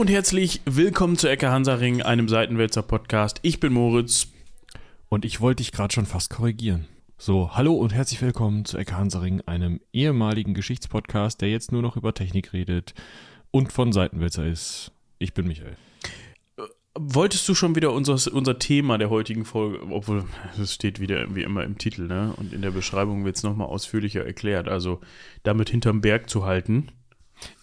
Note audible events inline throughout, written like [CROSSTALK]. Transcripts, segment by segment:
Hallo und herzlich willkommen zu Ecke Hansaring, einem Seitenwälzer Podcast. Ich bin Moritz. Und ich wollte dich gerade schon fast korrigieren. So, hallo und herzlich willkommen zu Ecke Hansaring, einem ehemaligen Geschichtspodcast, der jetzt nur noch über Technik redet und von Seitenwälzer ist. Ich bin Michael. Wolltest du schon wieder unser, unser Thema der heutigen Folge, obwohl es steht wieder wie immer im Titel, ne? Und in der Beschreibung wird es nochmal ausführlicher erklärt. Also damit hinterm Berg zu halten.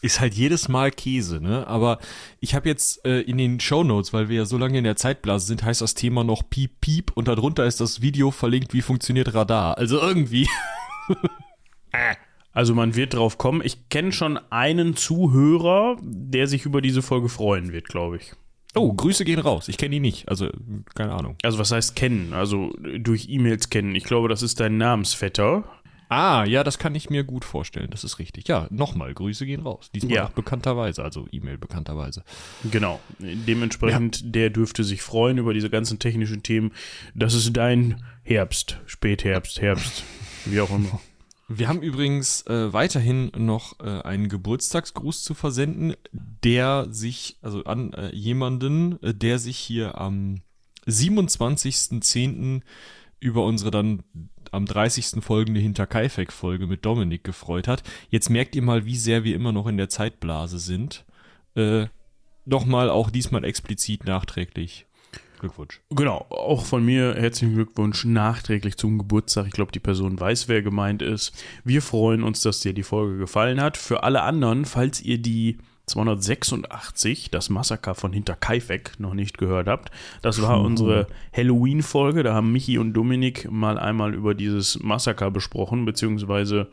Ist halt jedes Mal Käse, ne? Aber ich habe jetzt äh, in den Show Notes, weil wir ja so lange in der Zeitblase sind, heißt das Thema noch Piep Piep und darunter ist das Video verlinkt, wie funktioniert Radar. Also irgendwie. [LAUGHS] Also man wird drauf kommen. Ich kenne schon einen Zuhörer, der sich über diese Folge freuen wird, glaube ich. Oh, Grüße gehen raus. Ich kenne ihn nicht. Also, keine Ahnung. Also was heißt kennen? Also durch E-Mails kennen. Ich glaube, das ist dein Namensvetter. Ah, ja, das kann ich mir gut vorstellen. Das ist richtig. Ja, nochmal, Grüße gehen raus. Diesmal Ja. auch bekannterweise, also E-Mail bekannterweise. Genau. Dementsprechend, der dürfte sich freuen über diese ganzen technischen Themen. Das ist dein Herbst, Spätherbst, Herbst, wie auch immer. Wir haben übrigens äh, weiterhin noch äh, einen Geburtstagsgruß zu versenden, der sich, also an äh, jemanden, äh, der sich hier am 27.10. über unsere dann am 30. folgende Hinterkaifeck-Folge mit Dominik gefreut hat. Jetzt merkt ihr mal, wie sehr wir immer noch in der Zeitblase sind. Äh, Nochmal auch diesmal explizit nachträglich. Glückwunsch. Genau, auch von mir herzlichen Glückwunsch nachträglich zum Geburtstag. Ich glaube, die Person weiß, wer gemeint ist. Wir freuen uns, dass dir die Folge gefallen hat. Für alle anderen, falls ihr die 286, das Massaker von Hinterkaifeck, noch nicht gehört habt, das war unsere Halloween-Folge. Da haben Michi und Dominik mal einmal über dieses Massaker besprochen, beziehungsweise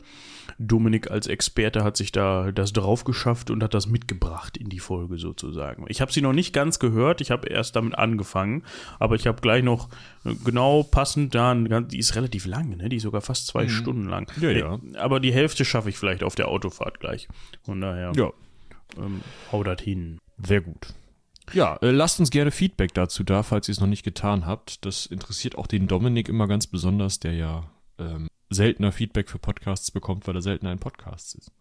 Dominik als Experte hat sich da das drauf geschafft und hat das mitgebracht in die Folge sozusagen. Ich habe sie noch nicht ganz gehört, ich habe erst damit angefangen, aber ich habe gleich noch äh, genau passend da, ein die ist relativ lang, ne? die ist sogar fast zwei Stunden lang. Ja, ja. Äh, Aber die Hälfte schaffe ich vielleicht auf der Autofahrt gleich. Von daher, Ja, ähm, hau das hin. Sehr gut. Ja, äh, lasst uns gerne Feedback dazu da, falls ihr es noch nicht getan habt. Das interessiert auch den Dominik immer ganz besonders, der ja ähm, seltener Feedback für Podcasts bekommt, weil er seltener in Podcasts ist.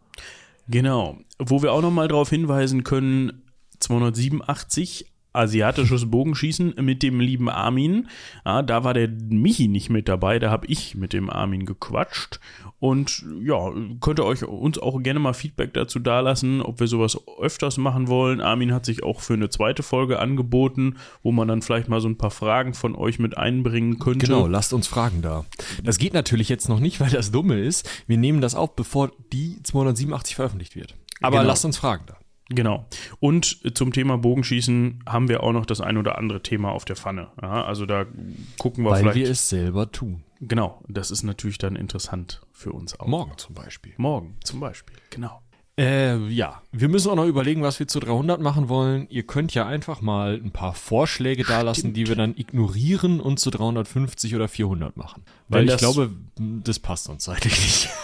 Genau. Wo wir auch nochmal darauf hinweisen können, 287 asiatisches Bogenschießen mit dem lieben Armin. Ja, da war der Michi nicht mit dabei, da habe ich mit dem Armin gequatscht. Und ja, könnt ihr euch uns auch gerne mal Feedback dazu dalassen, ob wir sowas öfters machen wollen. Armin hat sich auch für eine zweite Folge angeboten, wo man dann vielleicht mal so ein paar Fragen von euch mit einbringen könnte. Genau, lasst uns Fragen da. Das geht natürlich jetzt noch nicht, weil das Dumme ist. Wir nehmen das auf, bevor die 287 veröffentlicht wird. Aber Genau. lasst uns Fragen da. Genau. Und zum Thema Bogenschießen haben wir auch noch das ein oder andere Thema auf der Pfanne. Ja, also da gucken wir Weil vielleicht. wir es selber tun. genau, das ist natürlich dann interessant für uns auch. Morgen zum Beispiel. Morgen zum Beispiel, genau. Äh, ja, wir müssen auch noch überlegen, was wir zu 300 machen wollen. Ihr könnt ja einfach mal ein paar Vorschläge dalassen, die wir dann ignorieren und zu 350 oder 400 machen. Weil Wenn ich das- glaube, das passt uns zeitlich nicht. [LAUGHS]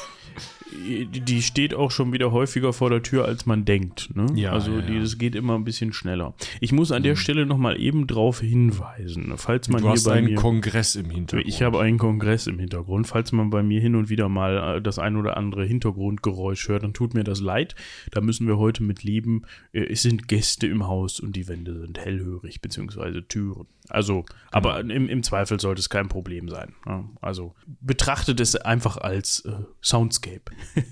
Die steht auch schon wieder häufiger vor der Tür, als man denkt. Ne? Ja, also ja, ja. das geht immer ein bisschen schneller. Ich muss an der Stelle nochmal eben drauf hinweisen, falls man Du hier hast bei einen mir... Kongress im Hintergrund. Ich habe einen Kongress im Hintergrund. Falls man bei mir hin und wieder mal äh, das ein oder andere Hintergrundgeräusch hört, dann tut mir das leid. Da müssen wir heute mit leben. Äh, Es sind Gäste im Haus und die Wände sind hellhörig, beziehungsweise Türen. Also, aber im, im Zweifel sollte es kein Problem sein. Ja, also betrachtet es einfach als äh, Soundscape. [LAUGHS]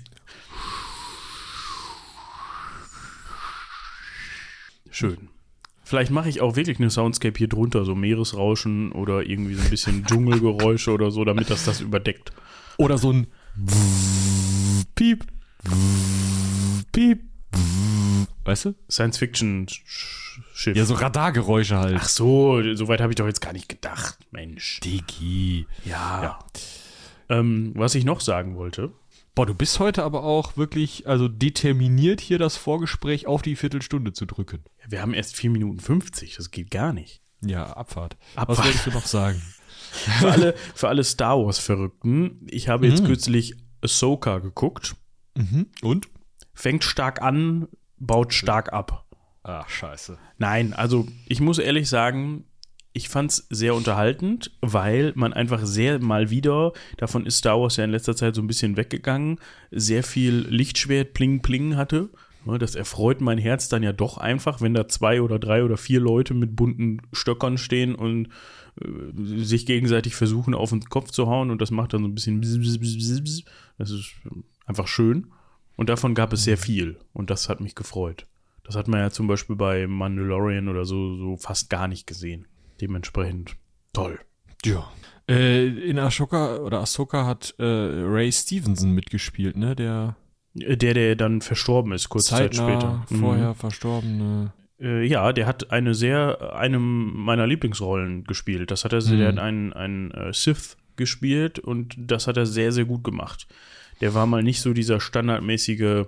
Schön. Vielleicht mache ich auch wirklich eine Soundscape hier drunter, so Meeresrauschen oder irgendwie so ein bisschen [LAUGHS] Dschungelgeräusche oder so, damit das das überdeckt. Oder so ein Piep, Piep, weißt du? Science-Fiction-Schiff. Ja, so Radargeräusche halt. Ach so, soweit habe ich doch jetzt gar nicht gedacht, Mensch. Digi. Ja. Ähm, was ich noch sagen wollte, Boah, du bist heute aber auch wirklich, also determiniert hier das Vorgespräch auf die Viertelstunde zu drücken. wir haben erst 4 Minuten 50, das geht gar nicht. Ja, Abfahrt. Abfahrt. Was wolltest du noch sagen? [LAUGHS] Für alle, für alle Star Wars-Verrückten, ich habe jetzt kürzlich Ahsoka geguckt, Mhm. Und? fängt stark an, baut stark ab. Ach, scheiße. Nein, also ich muss ehrlich sagen, ich fand es sehr unterhaltend, weil man einfach sehr mal wieder, davon ist Star Wars ja in letzter Zeit so ein bisschen weggegangen, sehr viel Lichtschwert, Pling, Pling hatte. Das erfreut mein Herz dann ja doch einfach, wenn da zwei oder drei oder vier Leute mit bunten Stöckern stehen und äh, sich gegenseitig versuchen, auf den Kopf zu hauen und das macht dann so ein bisschen. Das ist einfach schön. Und davon gab es sehr viel und das hat mich gefreut. Das hat man ja zum Beispiel bei Mandalorian oder so, so fast gar nicht gesehen. Dementsprechend toll. Ja. Äh, in Ashoka oder Ahsoka hat äh, Ray Stevenson mitgespielt, ne? Der Der, der dann verstorben ist, kurze Zeit später. Mhm. vorher verstorbene. Äh, ja, der hat eine sehr, eine meiner Lieblingsrollen gespielt. Das hat er, Mhm. der hat einen, einen äh, Sith gespielt und das hat er sehr, sehr gut gemacht. Der war mal nicht so dieser standardmäßige, äh,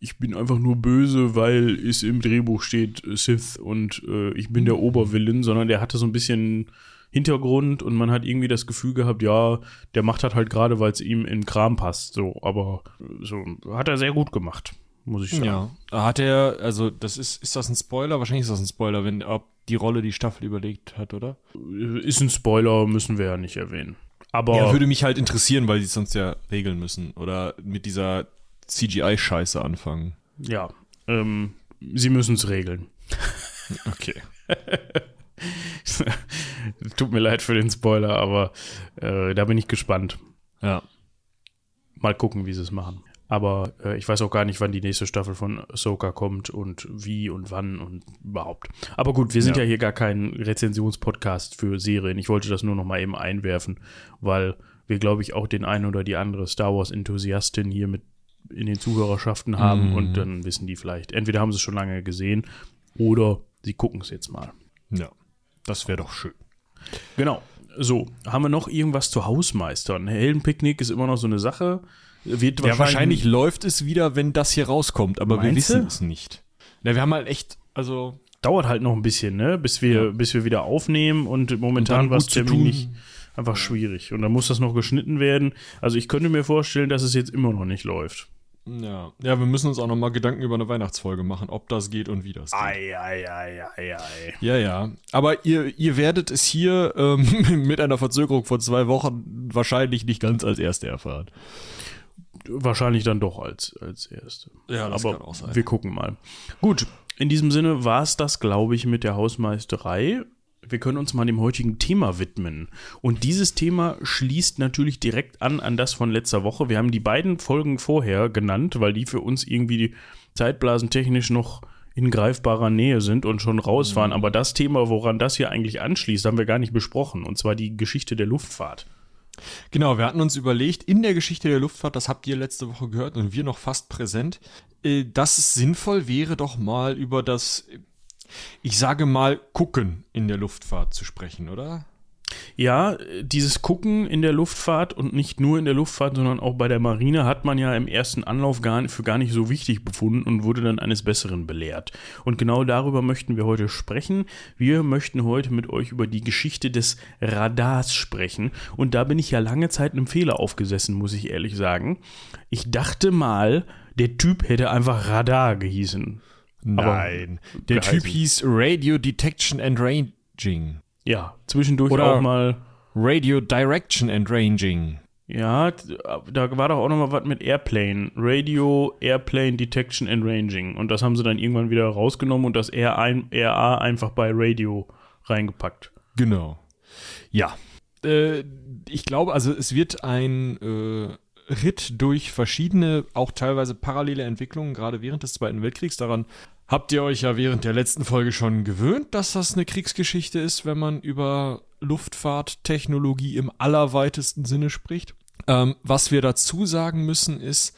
ich bin einfach nur böse, weil es im Drehbuch steht äh, Sith und äh, ich bin der Obervillain, sondern der hatte so ein bisschen Hintergrund und man hat irgendwie das Gefühl gehabt, ja, der macht das halt gerade, weil es ihm in den Kram passt, so, aber äh, so hat er sehr gut gemacht, muss ich sagen. Ja. Hat er, also das ist, ist das ein Spoiler? Wahrscheinlich ist das ein Spoiler, wenn ob die Rolle die Staffel überlegt hat, oder? Ist ein Spoiler, müssen wir ja nicht erwähnen. Aber Ja, würde mich halt interessieren, weil die es sonst ja regeln müssen. Oder mit dieser CGI-Scheiße anfangen. ja, ähm, sie müssen es regeln. [LAUGHS] Okay. [LAUGHS] Tut mir leid für den Spoiler, aber äh, da bin ich gespannt. Ja. Mal gucken, wie sie es machen. Aber äh, ich weiß auch gar nicht, wann die nächste Staffel von Ahsoka kommt und wie und wann und überhaupt. Aber gut, wir sind ja, Ja. hier gar kein Rezensionspodcast für Serien. Ich wollte das nur noch mal eben einwerfen, weil wir, glaube ich, auch den einen oder die andere Star Wars-Enthusiastin hier mit in den Zuhörerschaften haben Mhm. und dann wissen die vielleicht, entweder haben sie es schon lange gesehen oder sie gucken es jetzt mal. Ja. Das wäre doch schön. Genau. So, haben wir noch irgendwas zu Hausmeistern? Heldenpicknick ist immer noch so eine Sache. Wird Ja, wahrscheinlich läuft es wieder, wenn das hier rauskommt, aber wir wissen du? es nicht. Ja, wir haben halt echt, also dauert halt noch ein bisschen, ne, bis wir, Ja. bis wir wieder aufnehmen und momentan war es terminlich einfach schwierig. Und dann muss das noch geschnitten werden. Also ich könnte mir vorstellen, dass es jetzt immer noch nicht läuft. ja, ja, wir müssen uns auch noch mal Gedanken über eine Weihnachtsfolge machen, ob das geht und wie das geht. Ei, ei, ei, ei, ei. Ja, ja. Aber ihr, ihr werdet es hier ähm, [LAUGHS] mit einer Verzögerung von zwei Wochen wahrscheinlich nicht ganz als Erste erfahren. Wahrscheinlich dann doch als, als erste. Ja, das Aber kann auch sein. wir gucken mal. Gut, in diesem Sinne war es das, glaube ich, mit der Hausmeisterei. Wir können uns mal dem heutigen Thema widmen. Und dieses Thema schließt natürlich direkt an an das von letzter Woche. Wir haben die beiden Folgen vorher genannt, weil die für uns irgendwie zeitblasentechnisch noch in greifbarer Nähe sind und schon raus waren. Aber das Thema, woran das hier eigentlich anschließt, haben wir gar nicht besprochen. Und zwar die Geschichte der Luftfahrt. Genau, wir hatten uns überlegt, in der Geschichte der Luftfahrt, das habt ihr letzte Woche gehört und wir noch fast präsent, äh, dass es sinnvoll wäre, doch mal über das, ich sage mal, Gucken in der Luftfahrt zu sprechen, oder? Ja, dieses Gucken in der Luftfahrt und nicht nur in der Luftfahrt, sondern auch bei der Marine hat man ja im ersten Anlauf gar, für gar nicht so wichtig befunden und wurde dann eines Besseren belehrt. Und genau darüber möchten wir heute sprechen. Wir möchten heute mit euch über die Geschichte des Radars sprechen. Und da bin ich ja lange Zeit einem Fehler aufgesessen, muss ich ehrlich sagen. Ich dachte mal, der Typ hätte einfach Radar gehießen. Nein. Der geheißen. Typ hieß Radio Detection and Ranging. Ja, zwischendurch Oder- auch mal. Radio Direction and Ranging. Ja, da war doch auch noch mal was mit Airplane. Radio, Airplane Detection and Ranging. Und das haben sie dann irgendwann wieder rausgenommen und das RA einfach bei Radio reingepackt. Genau. Ja. Äh, ich glaube, also es wird ein äh, Ritt durch verschiedene, auch teilweise parallele Entwicklungen, gerade während des Zweiten Weltkriegs. Daran habt ihr euch ja während der letzten Folge schon gewöhnt, dass das eine Kriegsgeschichte ist, wenn man über Luftfahrttechnologie im allerweitesten Sinne spricht. Ähm, was wir dazu sagen müssen, ist,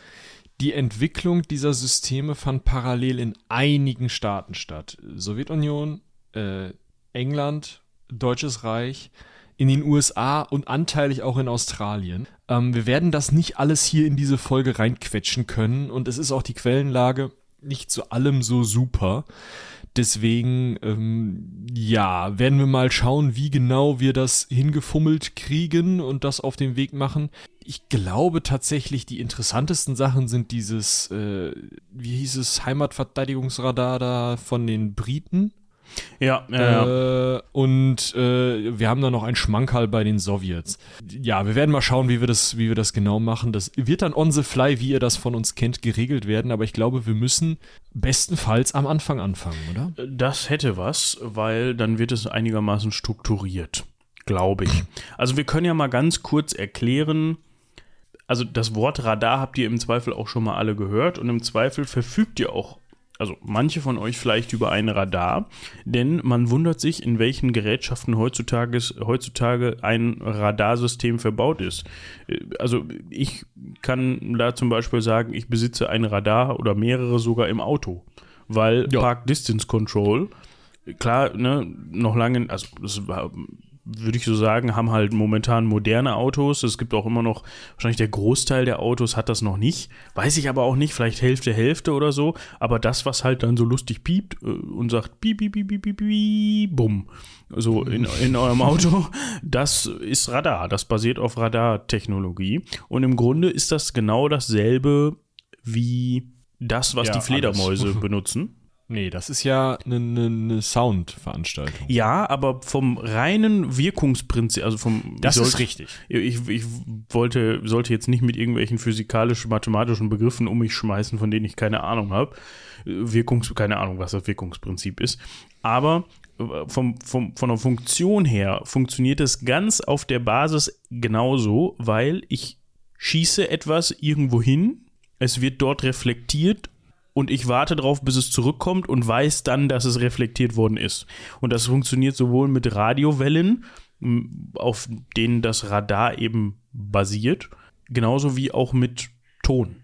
die Entwicklung dieser Systeme fand parallel in einigen Staaten statt. Sowjetunion, äh, England, Deutsches Reich, in den USA und anteilig auch in Australien. Ähm, wir werden das nicht alles hier in diese Folge reinquetschen können und es ist auch die Quellenlage nicht zu allem so super. Deswegen, ähm, ja, werden wir mal schauen, wie genau wir das hingefummelt kriegen und das auf den Weg machen. Ich glaube tatsächlich, die interessantesten Sachen sind dieses, äh, wie hieß es, Heimatverteidigungsradar da von den Briten. Ja, ja, ja. Äh, und äh, wir haben da noch ein Schmankerl bei den Sowjets. Ja, wir werden mal schauen, wie wir das, wie wir das genau machen. Das wird dann on the fly, wie ihr das von uns kennt, geregelt werden. Aber ich glaube, wir müssen bestenfalls am Anfang anfangen, oder? Das hätte was, weil dann wird es einigermaßen strukturiert, glaube ich. Also wir können ja mal ganz kurz erklären, also das Wort Radar habt ihr im Zweifel auch schon mal alle gehört und im Zweifel verfügt ihr auch, also manche von euch vielleicht über ein Radar, denn man wundert sich, in welchen Gerätschaften heutzutage, heutzutage ein Radarsystem verbaut ist. Also ich kann da zum Beispiel sagen, ich besitze ein Radar oder mehrere sogar im Auto, weil Ja. Park Distance Control klar, ne, noch lange, also das war, würde ich so sagen, haben halt momentan moderne Autos. Es gibt auch immer noch, wahrscheinlich der Großteil der Autos hat das noch nicht. Weiß ich aber auch nicht, vielleicht Hälfte, Hälfte oder so. Aber das, was halt dann so lustig piept äh, und sagt, piep, piep, piep, piep, piep, piep, bumm, so in, in eurem Auto, [LAUGHS] das ist Radar. Das basiert auf Radartechnologie. Und im Grunde ist das genau dasselbe wie das, was Ja, die Fledermäuse alles. [LAUGHS] benutzen. Nee, das ist ja eine, eine, eine Soundveranstaltung. Ja, aber vom reinen Wirkungsprinzip, also vom. Das ich ist sollte- richtig. Ich, ich wollte, sollte jetzt nicht mit irgendwelchen physikalisch-mathematischen Begriffen um mich schmeißen, von denen ich keine Ahnung habe. Wirkungs, keine Ahnung, was das Wirkungsprinzip ist. Aber äh, vom, vom, von der Funktion her funktioniert es ganz auf der Basis genauso, weil ich schieße etwas irgendwo hin, es wird dort reflektiert und ich warte darauf, bis es zurückkommt und weiß dann, dass es reflektiert worden ist. Und das funktioniert sowohl mit Radiowellen, auf denen das Radar eben basiert, genauso wie auch mit Ton.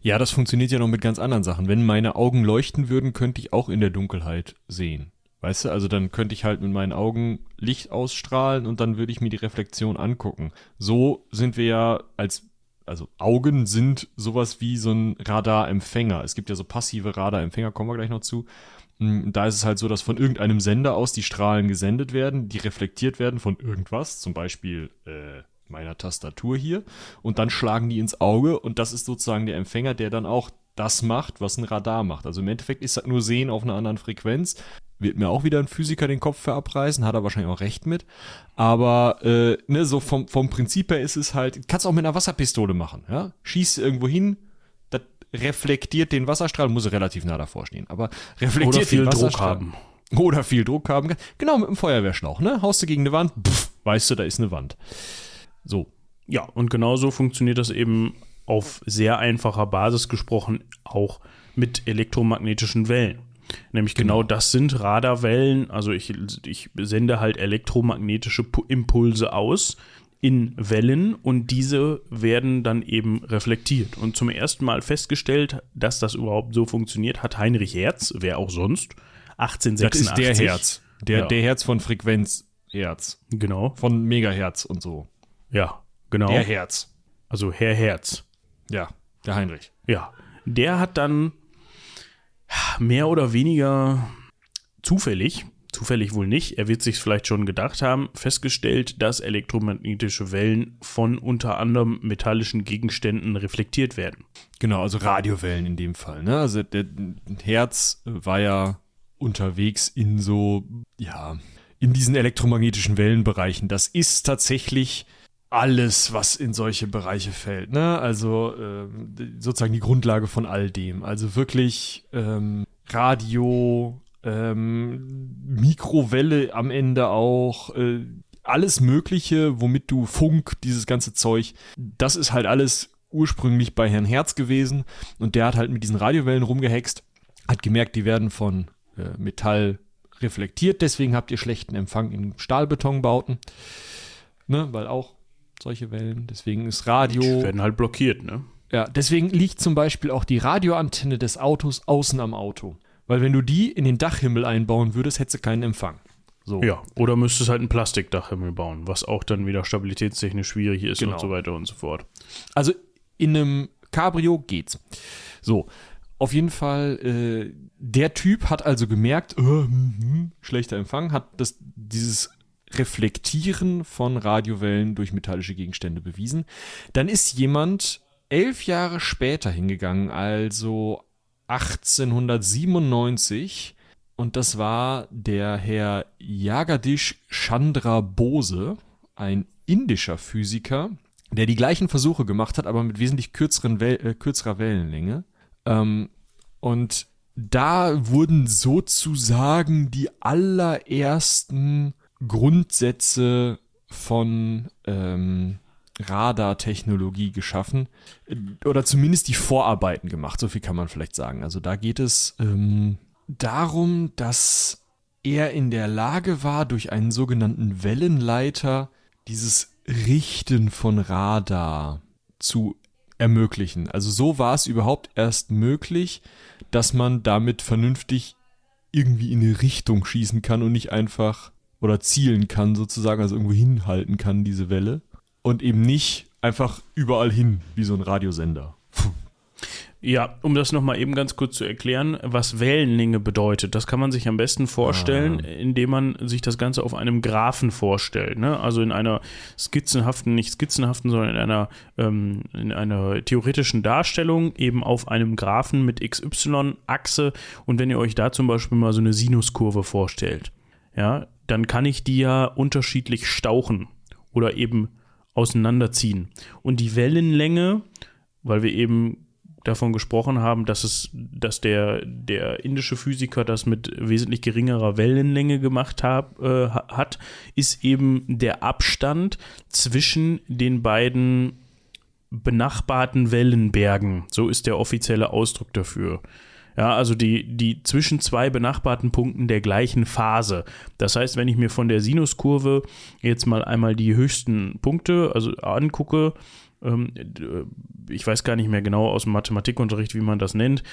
Ja, das funktioniert ja noch mit ganz anderen Sachen. Wenn meine Augen leuchten würden, könnte ich auch in der Dunkelheit sehen. Weißt du, also dann könnte ich halt mit meinen Augen Licht ausstrahlen und dann würde ich mir die Reflexion angucken. So sind wir ja als, also Augen sind sowas wie so ein Radarempfänger. Es gibt ja so passive Radarempfänger, kommen wir gleich noch zu. Mm, Da ist es halt so, dass von irgendeinem Sender aus die Strahlen gesendet werden, die reflektiert werden von irgendwas, zum Beispiel äh, meiner Tastatur hier, und dann schlagen die ins Auge und das ist sozusagen der Empfänger, der dann auch das macht, was ein Radar macht. Also im Endeffekt ist das nur Sehen auf einer anderen Frequenz. Wird mir auch wieder ein Physiker den Kopf für abreißen, hat er wahrscheinlich auch recht mit. Aber äh, ne, so vom, vom Prinzip her ist es halt, kannst auch mit einer Wasserpistole machen, ja? Schießt irgendwo hin, das reflektiert den Wasserstrahl, muss relativ nah davor stehen, aber reflektiert Oder viel den Druck haben. Oder viel Druck haben. Genau, mit dem Feuerwehrschlauch, ne? Haust du gegen eine Wand, pff, weißt du, da ist eine Wand. So. Ja, und genauso funktioniert das eben auf sehr einfacher Basis gesprochen auch mit elektromagnetischen Wellen. Nämlich genau, das sind Radarwellen. Also ich, ich sende halt elektromagnetische Pu- Impulse aus in Wellen und diese werden dann eben reflektiert. Und zum ersten Mal festgestellt, dass das überhaupt so funktioniert, hat Heinrich Hertz, wer auch sonst, 1886. Das ist der Herz. Der, Ja. der Herz von Frequenzherz. Genau. Von Megahertz und so. Ja, genau. Der Herz. Also Herr Herz. Ja, der Heinrich. Ja, der hat dann mehr oder weniger zufällig, zufällig wohl nicht, er wird sich vielleicht schon gedacht haben, festgestellt, dass elektromagnetische Wellen von unter anderem metallischen Gegenständen reflektiert werden. Genau, also Radiowellen in dem Fall. Ne? Also der Herz war ja unterwegs in so, ja, in diesen elektromagnetischen Wellenbereichen. Das ist tatsächlich alles, was in solche Bereiche fällt. Ne? Also ähm, sozusagen die Grundlage von all dem. Also wirklich ähm, Radio, ähm, Mikrowelle am Ende auch. Äh, alles Mögliche, womit du Funk, dieses ganze Zeug, das ist halt alles ursprünglich bei Herrn Herz gewesen und der hat halt mit diesen Radiowellen rumgehext, hat gemerkt, die werden von äh, Metall reflektiert, deswegen habt ihr schlechten Empfang in Stahlbetonbauten, ne, weil auch solche Wellen, deswegen ist Die Radio, werden halt blockiert, ne? ja, deswegen liegt zum Beispiel auch die Radioantenne des Autos außen am Auto, weil wenn du die in den Dachhimmel einbauen würdest, hättest du keinen Empfang. So. Ja, oder müsstest halt ein Plastikdachhimmel bauen, was auch dann wieder stabilitätstechnisch schwierig ist Genau. und so weiter und so fort. Also in einem Cabrio geht's. So, auf jeden Fall, äh, der Typ hat also gemerkt, äh, hm, hm, schlechter Empfang, hat das, dieses Reflektieren von Radiowellen durch metallische Gegenstände bewiesen. Dann ist jemand elf Jahre später hingegangen, also 1897, und das war der Herr Jagadish Chandra Bose, ein indischer Physiker, der die gleichen Versuche gemacht hat, aber mit wesentlich kürzeren Wel äh, kürzerer Wellenlänge. Ähm, und da wurden sozusagen die allerersten Grundsätze von ähm, Radartechnologie geschaffen oder zumindest die Vorarbeiten gemacht, so viel kann man vielleicht sagen. Also da geht es ähm, darum, dass er in der Lage war, durch einen sogenannten Wellenleiter dieses Richten von Radar zu ermöglichen. Also so war es überhaupt erst möglich, dass man damit vernünftig irgendwie in eine Richtung schießen kann und nicht einfach oder zielen kann sozusagen, also irgendwo hinhalten kann, diese Welle. Und eben nicht einfach überall hin, wie so ein Radiosender. Ja, um das nochmal eben ganz kurz zu erklären, was Wellenlänge bedeutet, das kann man sich am besten vorstellen, ah. indem man sich das Ganze auf einem Graphen vorstellt. Ne? Also in einer skizzenhaften, nicht skizzenhaften, sondern in einer, ähm, in einer theoretischen Darstellung, eben auf einem Graphen mit XY-Achse. Und wenn ihr euch da zum Beispiel mal so eine Sinuskurve vorstellt, ja, dann kann ich die ja unterschiedlich stauchen oder eben auseinanderziehen. Und die Wellenlänge, weil wir eben davon gesprochen haben, dass es, dass der, der indische Physiker das mit wesentlich geringerer Wellenlänge gemacht hab, äh, hat, ist eben der Abstand zwischen den beiden benachbarten Wellenbergen. So ist der offizielle Ausdruck dafür. Ja, also die, die zwischen zwei benachbarten Punkten der gleichen Phase. Das heißt, wenn ich mir von der Sinuskurve jetzt mal einmal die höchsten Punkte also angucke, ähm, ich weiß gar nicht mehr genau aus dem Mathematikunterricht, wie man das nennt,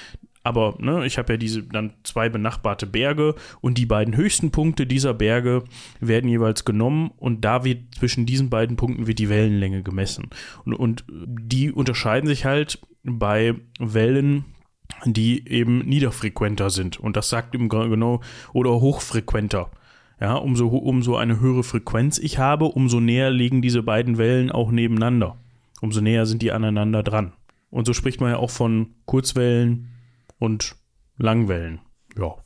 aber ne, ich habe ja diese dann zwei benachbarte Berge und die beiden höchsten Punkte dieser Berge werden jeweils genommen und da wird zwischen diesen beiden Punkten wird die Wellenlänge gemessen. Und, und die unterscheiden sich halt bei Wellen die eben niederfrequenter sind. Und das sagt im genau oder hochfrequenter. Ja, umso, umso eine höhere Frequenz ich habe, umso näher liegen diese beiden Wellen auch nebeneinander. Umso näher sind die aneinander dran. Und so spricht man ja auch von Kurzwellen und Langwellen. Ja.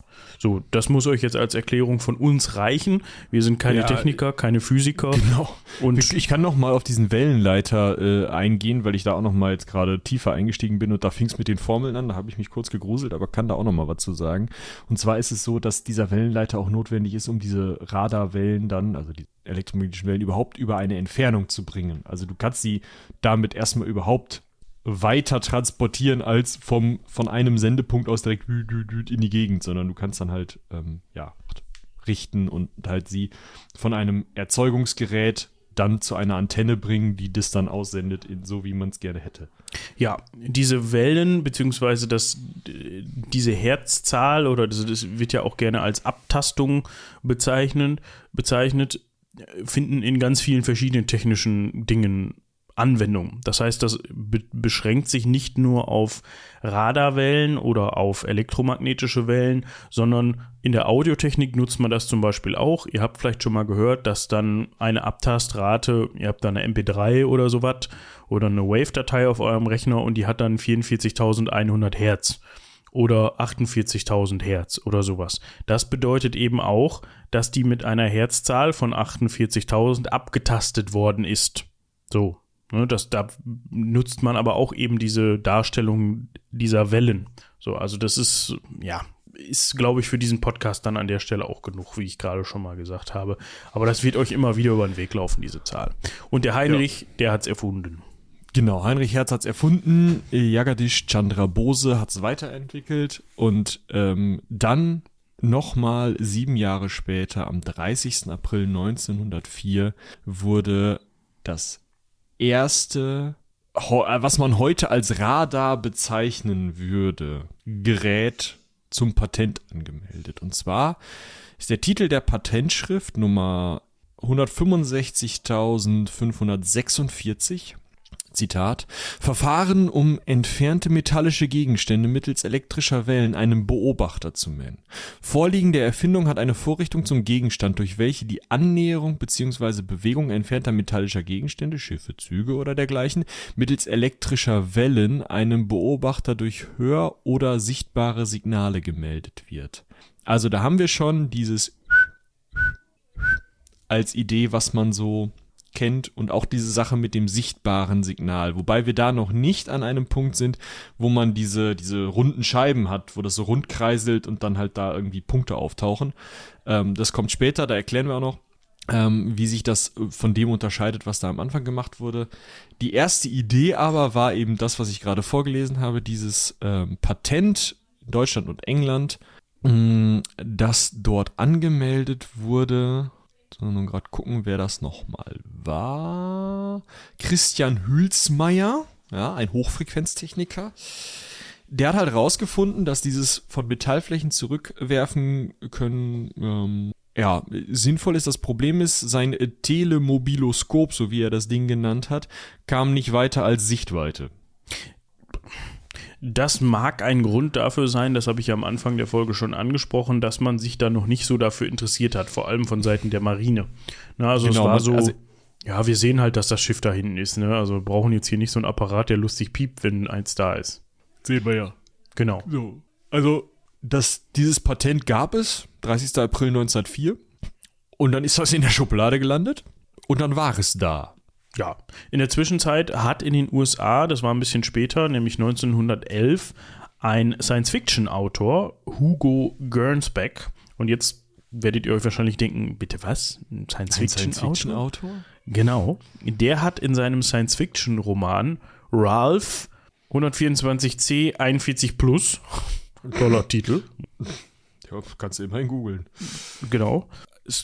So, das muss euch jetzt als Erklärung von uns reichen. Wir sind keine ja, Techniker, keine Physiker. Genau. Und ich kann noch mal auf diesen Wellenleiter äh, eingehen, weil ich da auch noch mal jetzt gerade tiefer eingestiegen bin und da fing es mit den Formeln an. Da habe ich mich kurz gegruselt, aber kann da auch noch mal was zu sagen. Und zwar ist es so, dass dieser Wellenleiter auch notwendig ist, um diese Radarwellen dann, also die elektromagnetischen Wellen überhaupt über eine Entfernung zu bringen. Also du kannst sie damit erstmal überhaupt weiter transportieren als vom, von einem Sendepunkt aus direkt in die Gegend, sondern du kannst dann halt, ähm, ja, richten und halt sie von einem Erzeugungsgerät dann zu einer Antenne bringen, die das dann aussendet, so wie man es gerne hätte. Ja, diese Wellen, beziehungsweise das, diese Herzzahl oder das, das wird ja auch gerne als Abtastung bezeichnet, bezeichnet, finden in ganz vielen verschiedenen technischen Dingen Anwendung. Das heißt, das be beschränkt sich nicht nur auf Radarwellen oder auf elektromagnetische Wellen, sondern in der Audiotechnik nutzt man das zum Beispiel auch. Ihr habt vielleicht schon mal gehört, dass dann eine Abtastrate, ihr habt da eine MP3 oder sowas oder eine Wave-Datei auf eurem Rechner und die hat dann 44.100 Hertz oder 48.000 Hertz oder sowas. Das bedeutet eben auch, dass die mit einer Herzzahl von 48.000 abgetastet worden ist. So, Ne, das, da nutzt man aber auch eben diese Darstellung dieser Wellen. So, also das ist, ja, ist, glaube ich, für diesen Podcast dann an der Stelle auch genug, wie ich gerade schon mal gesagt habe. Aber das wird euch immer wieder über den Weg laufen, diese Zahl. Und der Heinrich, ja. der hat es erfunden. Genau, Heinrich Herz hat es erfunden, Jagadish Chandra Bose hat es weiterentwickelt und ähm, dann nochmal sieben Jahre später, am 30. April 1904, wurde das erste, äh, was man heute als Radar bezeichnen würde, Gerät zum Patent angemeldet. Und zwar ist der Titel der Patentschrift Nummer 165.546 Zitat, Verfahren, um entfernte metallische Gegenstände mittels elektrischer Wellen einem Beobachter zu messen. Vorliegen Erfindung hat eine Vorrichtung zum Gegenstand, durch welche die Annäherung bzw. Bewegung entfernter metallischer Gegenstände, Schiffe, Züge oder dergleichen, mittels elektrischer Wellen einem Beobachter durch hör- oder sichtbare Signale gemeldet wird. Also da haben wir schon dieses als Idee, was man so kennt und auch diese Sache mit dem sichtbaren Signal, wobei wir da noch nicht an einem Punkt sind, wo man diese, diese runden Scheiben hat, wo das so rund kreiselt und dann halt da irgendwie Punkte auftauchen. Ähm, das kommt später, da erklären wir auch noch, ähm, wie sich das von dem unterscheidet, was da am Anfang gemacht wurde. Die erste Idee aber war eben das, was ich gerade vorgelesen habe, dieses ähm, Patent in Deutschland und England, mh, mm, das dort angemeldet wurde. So, nun gerade gucken, wer das nochmal war. Christian Hülsmeier, ja, ein Hochfrequenztechniker. Der hat halt rausgefunden, dass dieses von Metallflächen zurückwerfen können ähm, ja, sinnvoll ist. Das Problem ist, sein Telemobiloskop, so wie er das Ding genannt hat, kam nicht weiter als Sichtweite. Das mag ein Grund dafür sein, das habe ich ja am Anfang der Folge schon angesprochen, dass man sich da noch nicht so dafür interessiert hat, vor allem von Seiten der Marine. Na, also genau, es war so, also, ja, wir sehen halt, dass das Schiff da hinten ist. Ne? Also wir brauchen jetzt hier nicht so einen Apparat, der lustig piept, wenn eins da ist. Sehen wir ja. Genau. So. Also das, dieses Patent gab es, 30. April 1904. Und dann ist das in der Schublade gelandet. Und dann war es da. Ja, in der Zwischenzeit hat in den USA, das war ein bisschen später, nämlich 1911, ein Science-Fiction-Autor, Hugo Gernsback, und jetzt werdet ihr euch wahrscheinlich denken, bitte was? Ein Science-Fiction-Autor? Science genau. Der hat in seinem Science-Fiction-Roman Ralph 124c 41 Plus [LAUGHS] Toller Titel. Ja, kannst du immerhin googeln. Genau.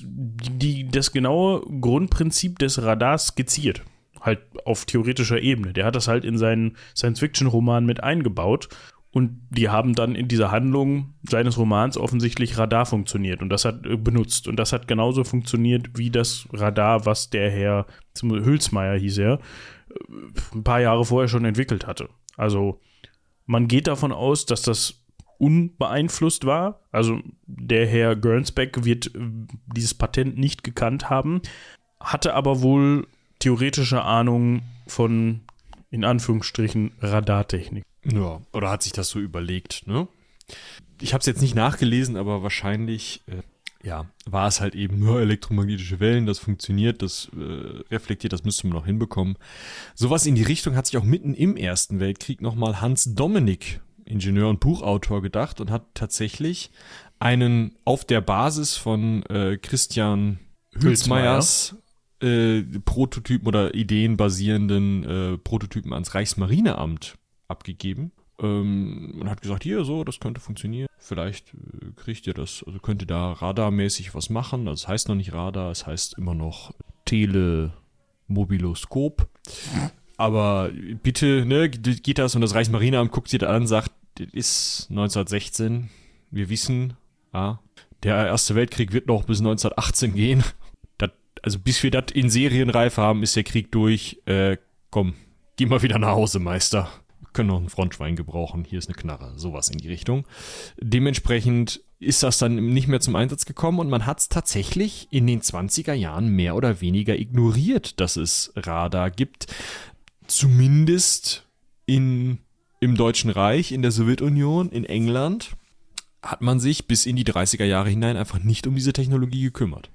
Die, das genaue Grundprinzip des Radars skizziert. Halt auf theoretischer Ebene. Der hat das halt in seinen Science-Fiction-Roman mit eingebaut. Und die haben dann in dieser Handlung seines Romans offensichtlich Radar funktioniert und das hat äh, benutzt. Und das hat genauso funktioniert wie das Radar, was der Herr Hülsmeier hieß er, äh, ein paar Jahre vorher schon entwickelt hatte. Also man geht davon aus, dass das unbeeinflusst war. Also der Herr Gernsback wird äh, dieses Patent nicht gekannt haben, hatte aber wohl theoretische Ahnung von, in Anführungsstrichen, Radartechnik. Ja, oder hat sich das so überlegt, ne? Ich habe es jetzt nicht nachgelesen, aber wahrscheinlich, äh, ja, war es halt eben nur elektromagnetische Wellen, das funktioniert, das äh, reflektiert, das müsste man noch hinbekommen. Sowas in die Richtung hat sich auch mitten im Ersten Weltkrieg nochmal Hans Dominik Ingenieur und Buchautor gedacht und hat tatsächlich einen auf der Basis von äh, Christian Hülsmeyers äh, Prototypen oder Ideen basierenden äh, Prototypen ans Reichsmarineamt abgegeben ähm, und hat gesagt, hier so, das könnte funktionieren. Vielleicht äh, kriegt ihr das, also könnt ihr da radarmäßig was machen. Also es heißt noch nicht Radar, es heißt immer noch Telemobiloskop. Aber bitte, ne, geht das und das Reichsmarineamt guckt sich da an und sagt, das ist 1916. Wir wissen, ja, der Erste Weltkrieg wird noch bis 1918 gehen. Das, also bis wir das in Serienreife haben, ist der Krieg durch. Äh, komm, geh mal wieder nach Hause, Meister. Wir können noch ein Frontschwein gebrauchen. Hier ist eine Knarre. Sowas in die Richtung. Dementsprechend ist das dann nicht mehr zum Einsatz gekommen und man hat es tatsächlich in den 20er Jahren mehr oder weniger ignoriert, dass es Radar gibt. Zumindest in im Deutschen Reich, in der Sowjetunion, in England hat man sich bis in die 30er Jahre hinein einfach nicht um diese Technologie gekümmert.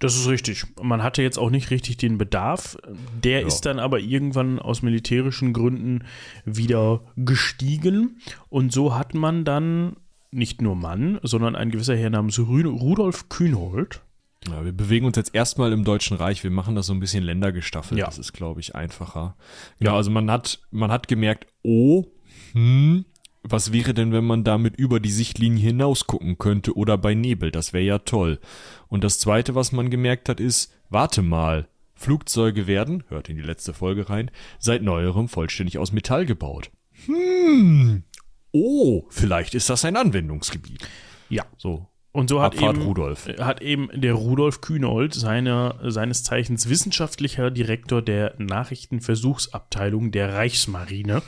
Das ist richtig. Man hatte jetzt auch nicht richtig den Bedarf. Der ja. ist dann aber irgendwann aus militärischen Gründen wieder gestiegen. Und so hat man dann nicht nur Mann, sondern ein gewisser Herr namens Rudolf Kühnhold. Ja, wir bewegen uns jetzt erstmal im Deutschen Reich. Wir machen das so ein bisschen ländergestaffelt. Ja. Das ist, glaube ich, einfacher. Genau, ja. also man hat, man hat gemerkt, oh, hm, was wäre denn, wenn man damit über die Sichtlinie hinaus gucken könnte oder bei Nebel? Das wäre ja toll. Und das zweite, was man gemerkt hat, ist, warte mal, Flugzeuge werden, hört in die letzte Folge rein, seit neuerem vollständig aus Metall gebaut. Hm, oh, vielleicht ist das ein Anwendungsgebiet. Ja. So, und so hat eben, Rudolf. hat eben der Rudolf Kühnold, seine, seines Zeichens wissenschaftlicher Direktor der Nachrichtenversuchsabteilung der Reichsmarine,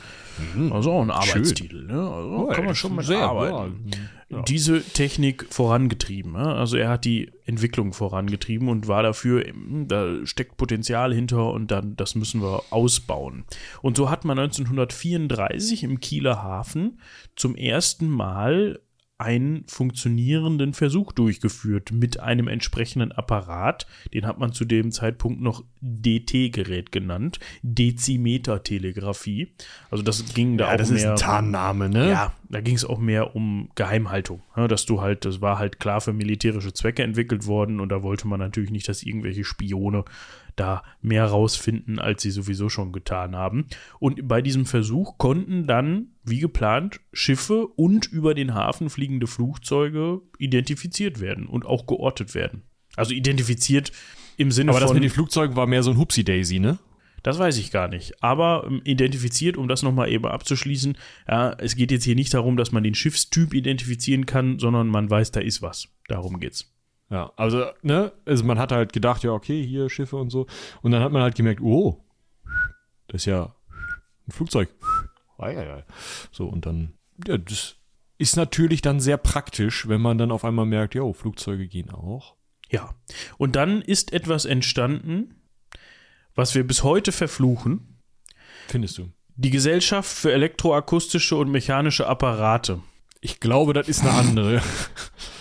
mhm. also auch ein Arbeitstitel, ne? also oh, kann man schon mit sehr, arbeiten. Ja. Diese Technik vorangetrieben. Ne? Also er hat die Entwicklung vorangetrieben und war dafür, da steckt Potenzial hinter und dann, das müssen wir ausbauen. Und so hat man 1934 im Kieler Hafen zum ersten Mal einen funktionierenden Versuch durchgeführt mit einem entsprechenden Apparat. Den hat man zu dem Zeitpunkt noch DT-Gerät genannt, Dezimeter-Telegrafie. Also das ging da Ja, auch das mehr. ist ein Tarnname, ne? Ja, da ging es auch mehr um Geheimhaltung. Ja, dass du halt, das war halt klar für militärische Zwecke entwickelt worden und da wollte man natürlich nicht, dass irgendwelche Spione da mehr rausfinden, als sie sowieso schon getan haben. Und bei diesem Versuch konnten dann, wie geplant, Schiffe und über den Hafen fliegende Flugzeuge identifiziert werden und auch geortet werden. Also identifiziert im Sinne Aber das von. mit den Flugzeugen war mehr so ein Hupsi-Daisy, ne? Das weiß ich gar nicht. Aber ähm, identifiziert, um das nochmal eben abzuschließen, ja, es geht jetzt hier nicht darum, dass man den Schiffstyp identifizieren kann, sondern man weiß, da ist was. Darum geht's. Ja, also, ne, also man hat halt gedacht, ja, okay, hier Schiffe und so. Und dann hat man halt gemerkt, oh, das ist ja ein Flugzeug. So, und dann, ja, das ist natürlich dann sehr praktisch, wenn man dann auf einmal merkt, ja, Flugzeuge gehen auch. Ja. Und dann ist etwas entstanden, was wir bis heute verfluchen. Findest du? Die Gesellschaft für elektroakustische und mechanische Apparate. Ich glaube, das ist eine andere. [LAUGHS]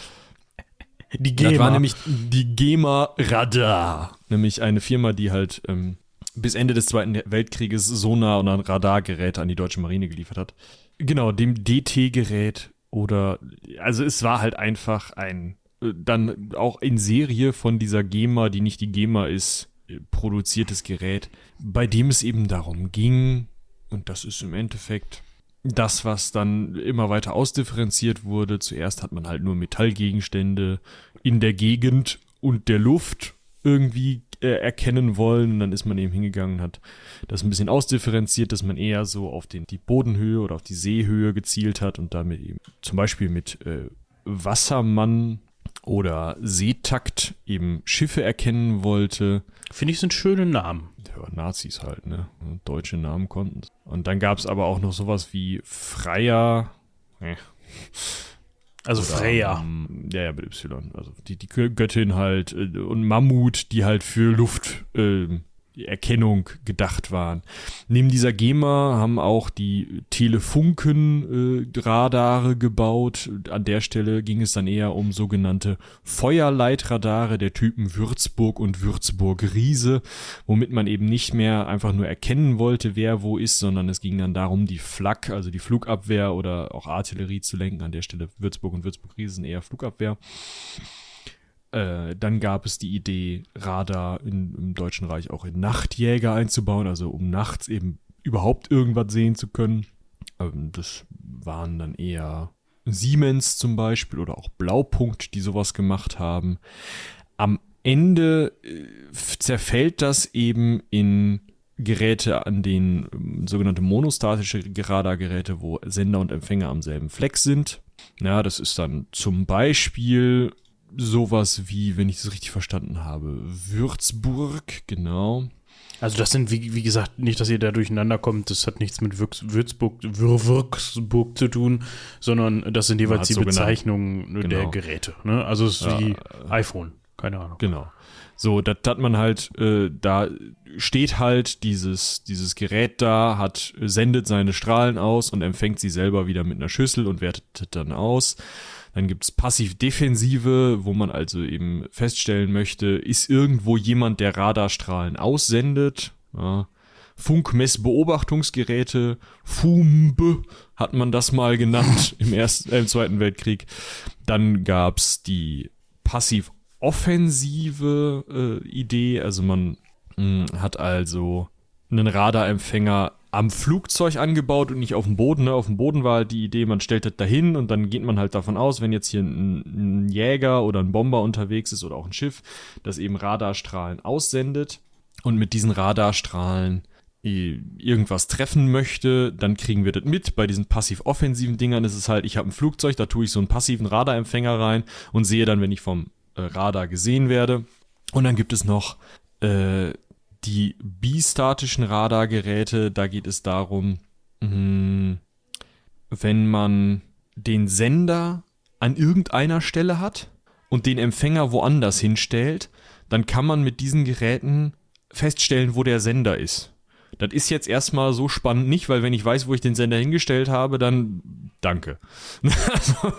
Die Das GEMA. war nämlich die GEMA Radar. Nämlich eine Firma, die halt ähm, bis Ende des Zweiten Weltkrieges Sonar- und Radargeräte an die deutsche Marine geliefert hat. Genau, dem DT-Gerät oder, also es war halt einfach ein, äh, dann auch in Serie von dieser GEMA, die nicht die GEMA ist, äh, produziertes Gerät, bei dem es eben darum ging, und das ist im Endeffekt das, was dann immer weiter ausdifferenziert wurde. Zuerst hat man halt nur Metallgegenstände in der Gegend und der Luft irgendwie äh, erkennen wollen. Und dann ist man eben hingegangen und hat das ein bisschen ausdifferenziert, dass man eher so auf den, die Bodenhöhe oder auf die Seehöhe gezielt hat und damit eben zum Beispiel mit äh, Wassermann oder Seetakt eben Schiffe erkennen wollte. Finde ich, sind schöne Namen. Ja, Nazis halt, ne? Deutsche Namen konnten. Und dann gab es aber auch noch sowas wie Freier. Äh, Also oder, Freya. ähm, ja, ja, mit Y. Also die, die Göttin halt äh, und Mammut, die halt für Luft. die Erkennung gedacht waren. Neben dieser GEMA haben auch die Telefunken-Radare äh, gebaut. An der Stelle ging es dann eher um sogenannte Feuerleitradare der Typen Würzburg und Würzburg-Riese, womit man eben nicht mehr einfach nur erkennen wollte, wer wo ist, sondern es ging dann darum, die Flak, also die Flugabwehr oder auch Artillerie zu lenken. An der Stelle Würzburg und Würzburg-Riese sind eher Flugabwehr. Äh, dann gab es die Idee, Radar in, im Deutschen Reich auch in Nachtjäger einzubauen, also um nachts eben überhaupt irgendwas sehen zu können. Ähm, das waren dann eher Siemens zum Beispiel oder auch Blaupunkt, die sowas gemacht haben. Am Ende äh, zerfällt das eben in Geräte, an denen ähm, sogenannte monostatische Radargeräte, wo Sender und Empfänger am selben Fleck sind. Ja, das ist dann zum Beispiel sowas wie, wenn ich es richtig verstanden habe, Würzburg, genau. Also das sind, wie, wie gesagt, nicht, dass ihr da durcheinander kommt, das hat nichts mit Würz, Würzburg, Wür, Würzburg zu tun, sondern das sind jeweils die so. Bezeichnungen der Genau. Geräte. Ne? Also es ist Ja, wie iPhone, keine Ahnung. Genau. So, das hat man halt, äh, da steht halt dieses, dieses Gerät da, hat, sendet seine Strahlen aus und empfängt sie selber wieder mit einer Schüssel und wertet dann aus. Dann gibt's passiv-defensive, wo man also eben feststellen möchte, ist irgendwo jemand, der Radarstrahlen aussendet. Ja. Funkmessbeobachtungsgeräte, FUMB hat man das mal genannt [LAUGHS] im, ersten, äh, im Zweiten Weltkrieg. Dann gab's die passiv-offensive äh, Idee, also man mh, hat also einen Radarempfänger am Flugzeug angebaut und nicht auf dem Boden. Ne? Auf dem Boden war die Idee, man stellt das dahin und dann geht man halt davon aus, wenn jetzt hier ein, ein Jäger oder ein Bomber unterwegs ist oder auch ein Schiff, das eben Radarstrahlen aussendet und mit diesen Radarstrahlen i- irgendwas treffen möchte, dann kriegen wir das mit. Bei diesen passiv-offensiven Dingern ist es halt, ich habe ein Flugzeug, da tue ich so einen passiven Radarempfänger rein und sehe dann, wenn ich vom äh, Radar gesehen werde. Und dann gibt es noch äh, die bistatischen Radargeräte, da geht es darum, mh, wenn man den Sender an irgendeiner Stelle hat und den Empfänger woanders hinstellt, dann kann man mit diesen Geräten feststellen, wo der Sender ist. Das ist jetzt erstmal so spannend nicht, weil wenn ich weiß, wo ich den Sender hingestellt habe, dann danke. [LAUGHS] Also,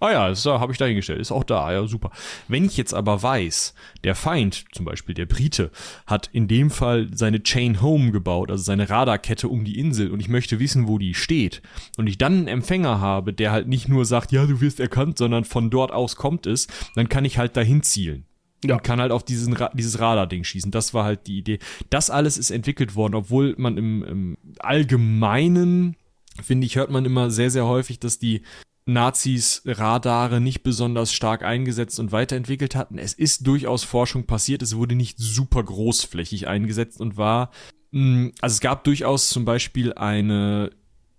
ah ja, das habe ich dahingestellt, ist auch da, ja, super. Wenn ich jetzt aber weiß, der Feind, zum Beispiel der Brite, hat in dem Fall seine Chain Home gebaut, also seine Radarkette um die Insel und ich möchte wissen, wo die steht und ich dann einen Empfänger habe, der halt nicht nur sagt, ja, du wirst erkannt, sondern von dort aus kommt es, dann kann ich halt dahin zielen. Ja. Und kann halt auf diesen, dieses Radar-Ding schießen. Das war halt die Idee. Das alles ist entwickelt worden, obwohl man im, im Allgemeinen, finde ich, hört man immer sehr, sehr häufig, dass die Nazis Radare nicht besonders stark eingesetzt und weiterentwickelt hatten. Es ist durchaus Forschung passiert. Es wurde nicht super großflächig eingesetzt und war, hm, also es gab durchaus zum Beispiel eine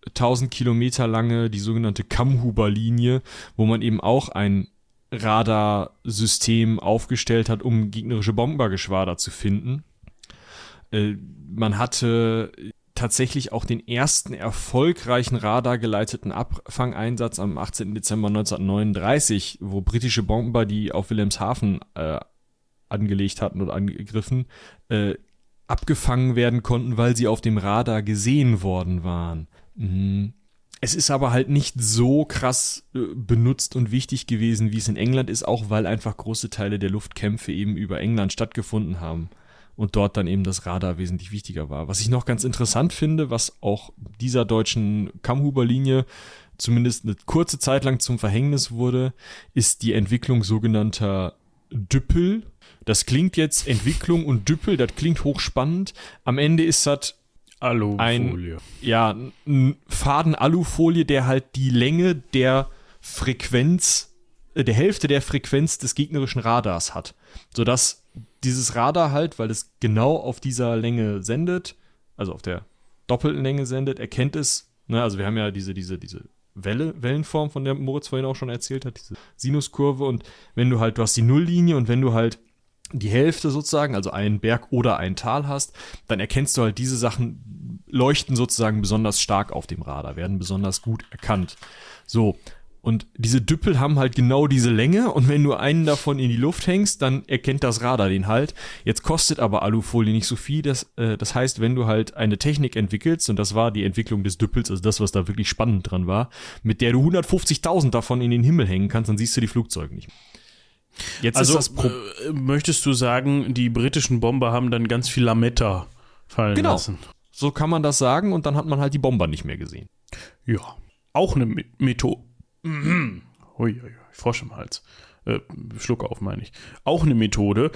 1000 Kilometer lange, die sogenannte Kamhuber-Linie, wo man eben auch ein Radarsystem aufgestellt hat, um gegnerische Bombergeschwader zu finden. Äh, man hatte tatsächlich auch den ersten erfolgreichen radargeleiteten Abfangeinsatz am 18. Dezember 1939, wo britische Bomber, die auf Wilhelmshaven äh, angelegt hatten oder angegriffen, äh, abgefangen werden konnten, weil sie auf dem Radar gesehen worden waren. Mhm. Es ist aber halt nicht so krass äh, benutzt und wichtig gewesen, wie es in England ist, auch weil einfach große Teile der Luftkämpfe eben über England stattgefunden haben und dort dann eben das Radar wesentlich wichtiger war. Was ich noch ganz interessant finde, was auch dieser deutschen Kamhuber-Linie zumindest eine kurze Zeit lang zum Verhängnis wurde, ist die Entwicklung sogenannter Düppel. Das klingt jetzt Entwicklung und Düppel, das klingt hochspannend. Am Ende ist das Alufolie. Ein, ja, ein Faden Alufolie, der halt die Länge der Frequenz, äh, der Hälfte der Frequenz des gegnerischen Radars hat. Sodass dieses Radar halt, weil es genau auf dieser Länge sendet, also auf der doppelten Länge sendet, erkennt es, ne, also wir haben ja diese, diese, diese Welle, Wellenform, von der Moritz vorhin auch schon erzählt hat, diese Sinuskurve und wenn du halt, du hast die Nulllinie und wenn du halt die Hälfte sozusagen, also einen Berg oder ein Tal hast, dann erkennst du halt diese Sachen leuchten sozusagen besonders stark auf dem Radar, werden besonders gut erkannt. So. Und diese Düppel haben halt genau diese Länge und wenn du einen davon in die Luft hängst, dann erkennt das Radar den halt. Jetzt kostet aber Alufolie nicht so viel. Das, äh, das heißt, wenn du halt eine Technik entwickelst, und das war die Entwicklung des Düppels, also das, was da wirklich spannend dran war, mit der du 150.000 davon in den Himmel hängen kannst, dann siehst du die Flugzeuge nicht. Jetzt also äh, möchtest du sagen, die britischen Bomber haben dann ganz viel Lametta fallen genau. lassen? So kann man das sagen und dann hat man halt die Bomber nicht mehr gesehen. Ja, auch eine Methode. Hui, hui, Frosch im Hals. Äh, Schluck auf, meine ich. Auch eine Methode.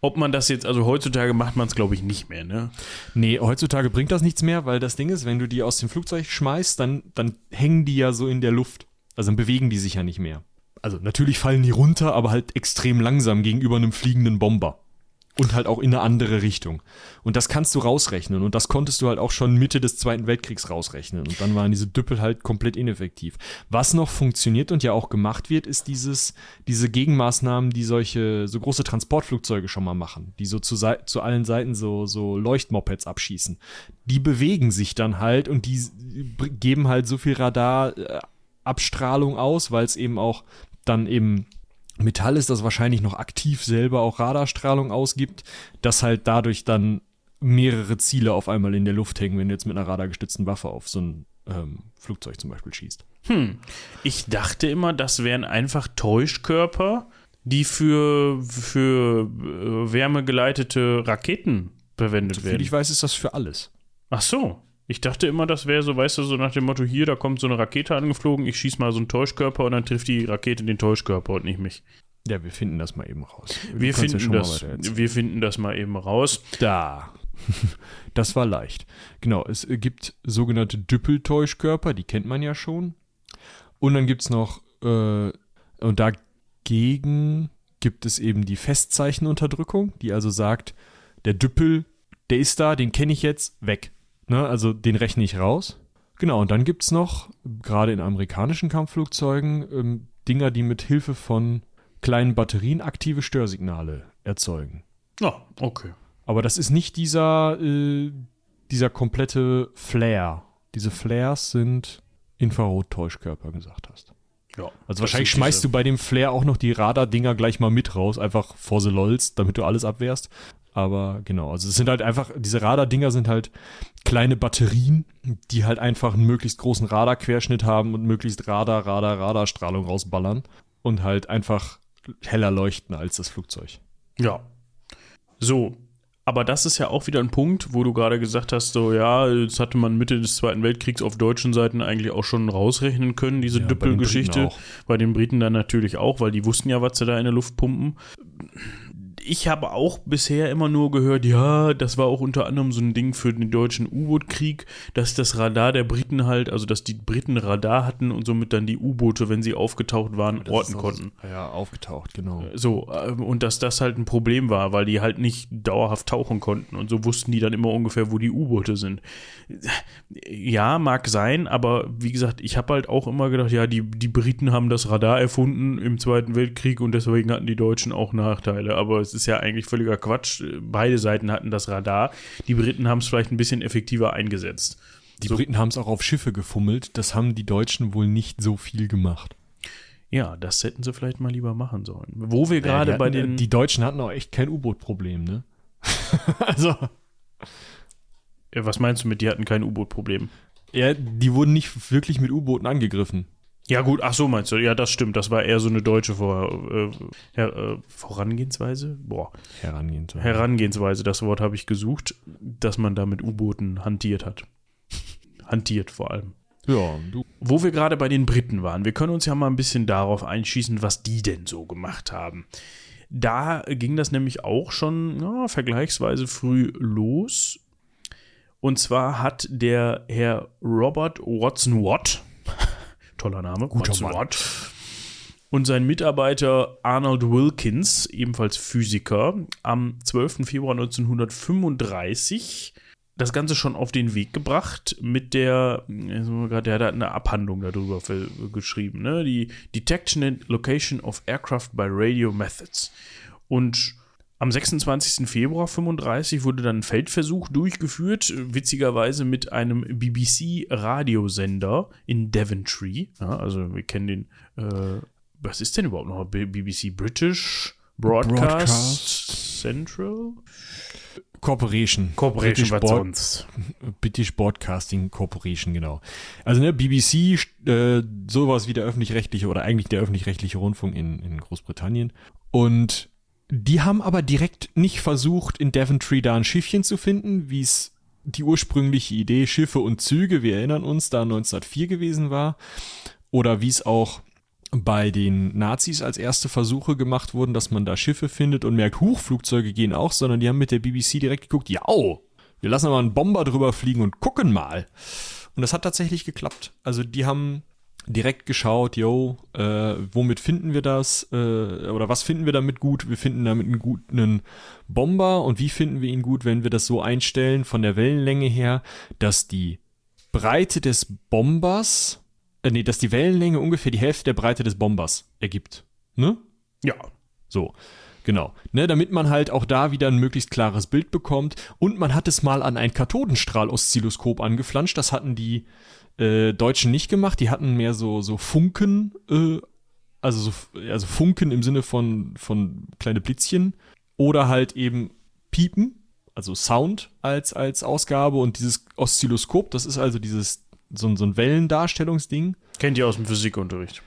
Ob man das jetzt, also heutzutage macht man es, glaube ich, nicht mehr, ne? Nee, heutzutage bringt das nichts mehr, weil das Ding ist, wenn du die aus dem Flugzeug schmeißt, dann, dann hängen die ja so in der Luft. Also dann bewegen die sich ja nicht mehr also natürlich fallen die runter, aber halt extrem langsam gegenüber einem fliegenden Bomber. Und halt auch in eine andere Richtung. Und das kannst du rausrechnen. Und das konntest du halt auch schon Mitte des Zweiten Weltkriegs rausrechnen. Und dann waren diese Düppel halt komplett ineffektiv. Was noch funktioniert und ja auch gemacht wird, ist dieses, diese Gegenmaßnahmen, die solche, so große Transportflugzeuge schon mal machen. Die so zu, zu allen Seiten so, so Leuchtmopeds abschießen. Die bewegen sich dann halt und die geben halt so viel Radarabstrahlung aus, weil es eben auch dann eben Metall ist, das wahrscheinlich noch aktiv selber auch Radarstrahlung ausgibt, dass halt dadurch dann mehrere Ziele auf einmal in der Luft hängen, wenn du jetzt mit einer radargestützten Waffe auf so ein ähm, Flugzeug zum Beispiel schießt. Hm. Ich dachte immer, das wären einfach Täuschkörper, die für, für äh, wärmegeleitete Raketen verwendet Soviel werden. ich weiß, ist das für alles. Ach so. Ich dachte immer, das wäre so, weißt du, so nach dem Motto, hier, da kommt so eine Rakete angeflogen, ich schieße mal so einen Täuschkörper und dann trifft die Rakete den Täuschkörper und nicht mich. Ja, wir finden das mal eben raus. Wir, finden, ja das, wir finden das mal eben raus. Da. [LAUGHS] das war leicht. Genau, es gibt sogenannte Düppeltäuschkörper, die kennt man ja schon. Und dann gibt es noch, äh, und dagegen gibt es eben die Festzeichenunterdrückung, die also sagt, der Düppel, der ist da, den kenne ich jetzt, weg. Ne, also den rechne ich raus. Genau, und dann gibt es noch, gerade in amerikanischen Kampfflugzeugen, ähm, Dinger, die mit Hilfe von kleinen Batterien aktive Störsignale erzeugen. Ja, oh, okay. Aber das ist nicht dieser, äh, dieser komplette Flare. Diese Flares sind Infrarot-Täuschkörper, gesagt hast. Ja. Also wahrscheinlich schmeißt du bei dem Flare auch noch die Radar-Dinger gleich mal mit raus, einfach vor the lols, damit du alles abwehrst. Aber genau, also es sind halt einfach, diese Radardinger sind halt kleine Batterien, die halt einfach einen möglichst großen Radarquerschnitt haben und möglichst Radar, Radar, Radarstrahlung rausballern und halt einfach heller leuchten als das Flugzeug. Ja. So, aber das ist ja auch wieder ein Punkt, wo du gerade gesagt hast, so ja, das hatte man Mitte des Zweiten Weltkriegs auf deutschen Seiten eigentlich auch schon rausrechnen können, diese Ja, Düppelgeschichte. Bei den Briten dann natürlich auch, weil die wussten ja, was sie da in der Luft pumpen. Ich habe auch bisher immer nur gehört, ja, das war auch unter anderem so ein Ding für den deutschen U-Boot-Krieg, dass das Radar der Briten halt, also dass die Briten Radar hatten und somit dann die U-Boote, wenn sie aufgetaucht waren, orten konnten. Ja, aufgetaucht, genau. So, äh, und dass das halt ein Problem war, weil die halt nicht dauerhaft tauchen konnten und so wussten die dann immer ungefähr, wo die U-Boote sind. Ja, mag sein, aber wie gesagt, ich habe halt auch immer gedacht, ja, die, die Briten haben das Radar erfunden im Zweiten Weltkrieg und deswegen hatten die Deutschen auch Nachteile. Aber es ist ja eigentlich völliger Quatsch. Beide Seiten hatten das Radar. Die Briten haben es vielleicht ein bisschen effektiver eingesetzt. Die So. Briten haben es auch auf Schiffe gefummelt, das haben die Deutschen wohl nicht so viel gemacht. Ja, das hätten sie vielleicht mal lieber machen sollen. Wo wir gerade Ja, die bei den. Die Deutschen hatten auch echt kein U-Boot-Problem, ne? [LAUGHS] also. Äh, was meinst du mit, die hatten kein U-Boot-Problem? Ja, die wurden nicht wirklich mit U-Booten angegriffen. Ja, gut, ach so meinst du. Ja, das stimmt. Das war eher so eine deutsche Vor äh, äh, Vorangehensweise. Boah, Herangehen. So. Herangehensweise, das Wort habe ich gesucht, dass man da mit U-Booten hantiert hat. hantiert vor allem. ja, du. Wo wir gerade bei den Briten waren, wir können uns ja mal ein bisschen darauf einschießen, was die denn so gemacht haben. Da ging das nämlich auch schon ja, vergleichsweise früh los. Und zwar hat der Herr Robert Watson Watt, toller Name, Guter Mann. Watt, und sein Mitarbeiter Arnold Wilkins, ebenfalls Physiker, am 12. Februar 1935 das Ganze schon auf den Weg gebracht mit der, der hat eine Abhandlung darüber für, geschrieben, ne? die Detection and Location of Aircraft by Radio Methods. Und am 26. Februar 35 wurde dann ein Feldversuch durchgeführt, witzigerweise mit einem BBC-Radiosender in Daventry. Ja, also wir kennen den, äh, was ist denn überhaupt noch BBC British Broadcast, Broadcast. Central? Corporation. Corporation, British, Broad-? British Broadcasting Corporation, genau. Also ne, BBC, äh, sowas wie der öffentlich-rechtliche oder eigentlich der öffentlich-rechtliche Rundfunk in, in Großbritannien. Und die haben aber direkt nicht versucht, in Daventry da ein Schiffchen zu finden, wie es die ursprüngliche Idee Schiffe und Züge, wir erinnern uns, da 1904 gewesen war. Oder wie es auch bei den Nazis als erste Versuche gemacht wurden, dass man da Schiffe findet und merkt, Huch, Flugzeuge gehen auch, sondern die haben mit der BBC direkt geguckt, ja, wir lassen aber einen Bomber drüber fliegen und gucken mal. Und das hat tatsächlich geklappt. Also die haben direkt geschaut, yo, äh, womit finden wir das? Äh, oder was finden wir damit gut? Wir finden damit einen guten Bomber. Und wie finden wir ihn gut, wenn wir das so einstellen von der Wellenlänge her, dass die Breite des Bombers, äh, nee, dass die Wellenlänge ungefähr die Hälfte der Breite des Bombers ergibt. Ne? Ja, So, genau. Ne, damit man halt auch da wieder ein möglichst klares Bild bekommt. Und man hat es mal an ein Kathodenstrahl-Oszilloskop angeflanscht. Das hatten die äh, Deutschen nicht gemacht. Die hatten mehr so, so Funken, äh, also, so, also Funken im Sinne von, von kleine Blitzchen. Oder halt eben Piepen, also Sound als, als Ausgabe. Und dieses Oszilloskop, das ist also dieses, so, ein- so ein Wellendarstellungsding. kennt ihr aus dem Physikunterricht.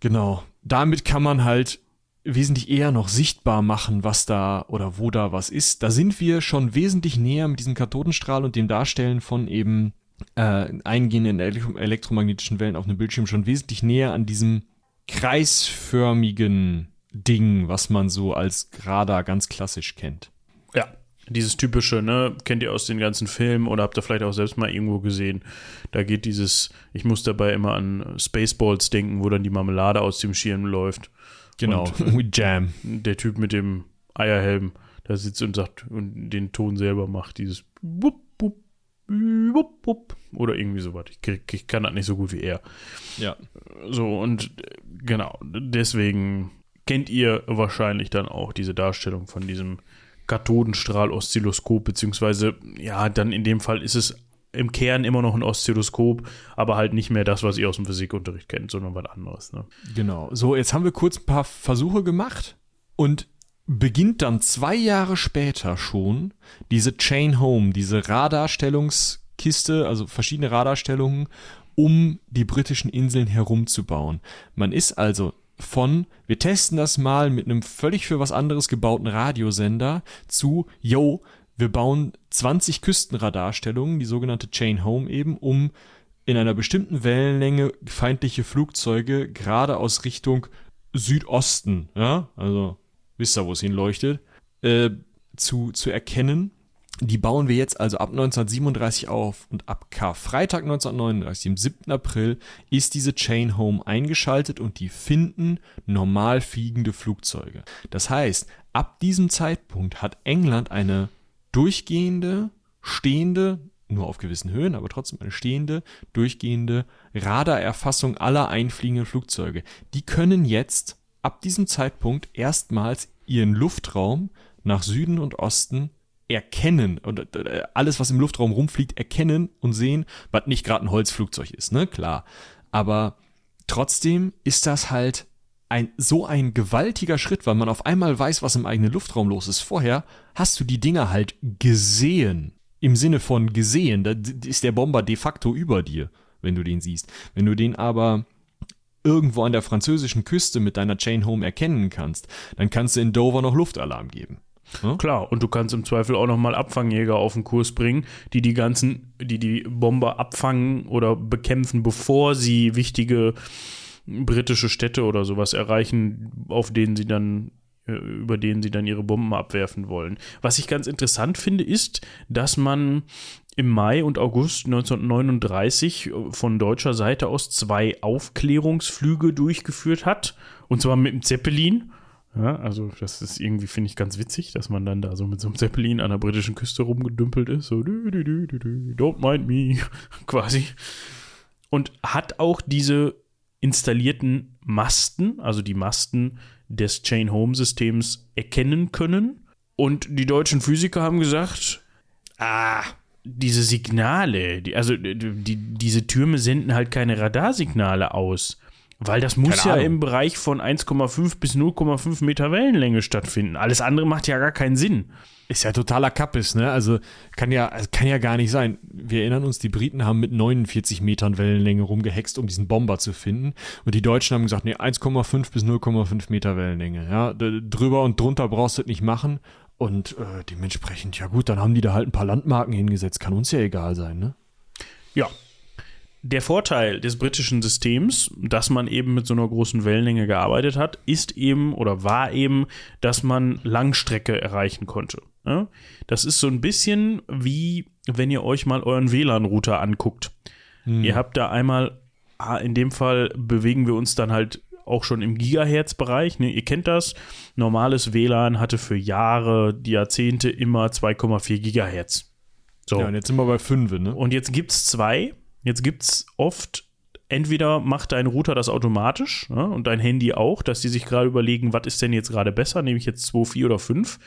Genau. Damit kann man halt wesentlich eher noch sichtbar machen, was da oder wo da was ist. Da sind wir schon wesentlich näher mit diesem Kathodenstrahl und dem Darstellen von eben äh, eingehenden elektro elektromagnetischen Wellen auf einem Bildschirm schon wesentlich näher an diesem kreisförmigen Ding, was man so als Radar ganz klassisch kennt. Ja. Dieses typische, ne, kennt ihr aus den ganzen Filmen oder habt ihr vielleicht auch selbst mal irgendwo gesehen. Da geht dieses, ich muss dabei immer an Spaceballs denken, wo dann die Marmelade aus dem Schirm läuft. Genau, with [LAUGHS] Jam. der Typ mit dem Eierhelm da sitzt und sagt und den Ton selber macht, dieses wupp, oder irgendwie sowas. Ich, krieg, ich kann das nicht so gut wie er. Ja. So, und genau, deswegen kennt ihr wahrscheinlich dann auch diese Darstellung von diesem Kathodenstrahl-Oszilloskop, beziehungsweise, ja, dann in dem Fall ist es im Kern immer noch ein Oszilloskop, aber halt nicht mehr das, was ihr aus dem Physikunterricht kennt, sondern was anderes. Ne? Genau. So, jetzt haben wir kurz ein paar Versuche gemacht und beginnt dann zwei Jahre später schon diese Chain Home, diese Radarstellungskiste, also verschiedene Radarstellungen, um die britischen Inseln herumzubauen. Man ist also von, wir testen das mal mit einem völlig für was anderes gebauten Radiosender zu, yo, wir bauen 20 Küstenradarstellungen, die sogenannte Chain Home eben, um in einer bestimmten Wellenlänge feindliche Flugzeuge gerade aus Richtung Südosten, ja, also wisst ihr, wo es hinleuchtet, äh, zu, zu erkennen. Die bauen wir jetzt also ab 1937 auf und ab Karfreitag 1939, dem 7. April, ist diese Chain Home eingeschaltet und die finden normal fliegende Flugzeuge. Das heißt, ab diesem Zeitpunkt hat England eine durchgehende, stehende, nur auf gewissen Höhen, aber trotzdem eine stehende, durchgehende Radarerfassung aller einfliegenden Flugzeuge. Die können jetzt ab diesem Zeitpunkt erstmals ihren Luftraum nach Süden und Osten erkennen und äh, alles, was im Luftraum rumfliegt, erkennen und sehen, was nicht gerade ein Holzflugzeug ist, ne? Klar. Aber trotzdem ist das halt ein, so ein gewaltiger Schritt, weil man auf einmal weiß, was im eigenen Luftraum los ist. Vorher hast du die Dinger halt gesehen. Im Sinne von gesehen. Da ist der Bomber de facto über dir, wenn du den siehst. Wenn du den aber irgendwo an der französischen Küste mit deiner Chain Home erkennen kannst, dann kannst du in Dover noch Luftalarm geben. Hm? Klar, und du kannst im Zweifel auch nochmal Abfangjäger auf den Kurs bringen, die die ganzen, die die Bomber abfangen oder bekämpfen, bevor sie wichtige britische Städte oder sowas erreichen, auf denen sie dann über denen sie dann ihre Bomben abwerfen wollen. Was ich ganz interessant finde, ist, dass man im Mai und August 1939 von deutscher Seite aus zwei Aufklärungsflüge durchgeführt hat. Und zwar mit dem Zeppelin. Ja, also das ist irgendwie, finde ich, ganz witzig, dass man dann da so mit so einem Zeppelin an der britischen Küste rumgedümpelt ist. So, dü, dü, dü, don't mind me, [LAUGHS] quasi. Und hat auch diese installierten Masten, also die Masten des Chain Home Systems erkennen können. Und die deutschen Physiker haben gesagt, ah, diese Signale, die, also die, diese Türme senden halt keine Radarsignale aus. Weil das muss ja im Bereich von 1,5 bis 0,5 Meter Wellenlänge stattfinden. Alles andere macht ja gar keinen Sinn. Ist ja totaler Kappes, ne? Also kann ja, kann ja gar nicht sein. Wir erinnern uns, die Briten haben mit 49 Metern Wellenlänge rumgehext, um diesen Bomber zu finden. Und die Deutschen haben gesagt, nee, 1,5 bis 0,5 Meter Wellenlänge. Ja, drüber und drunter brauchst du das nicht machen. Und äh, dementsprechend, ja gut, dann haben die da halt ein paar Landmarken hingesetzt. Kann uns ja egal sein, ne? Ja, der Vorteil des britischen Systems, dass man eben mit so einer großen Wellenlänge gearbeitet hat, ist eben oder war eben, dass man Langstrecke erreichen konnte. Das ist so ein bisschen wie, wenn ihr euch mal euren WLAN-Router anguckt. Hm. Ihr habt da einmal, ah, in dem Fall bewegen wir uns dann halt auch schon im Gigahertz-Bereich. Ne? Ihr kennt das. Normales WLAN hatte für Jahre, Jahrzehnte immer 2,4 Gigahertz. So. Ja, und jetzt sind wir bei 5, ne? Und jetzt gibt es zwei Jetzt gibt es oft, entweder macht dein Router das automatisch ja, und dein Handy auch, dass die sich gerade überlegen, was ist denn jetzt gerade besser, nehme ich jetzt 2, 4 oder 5.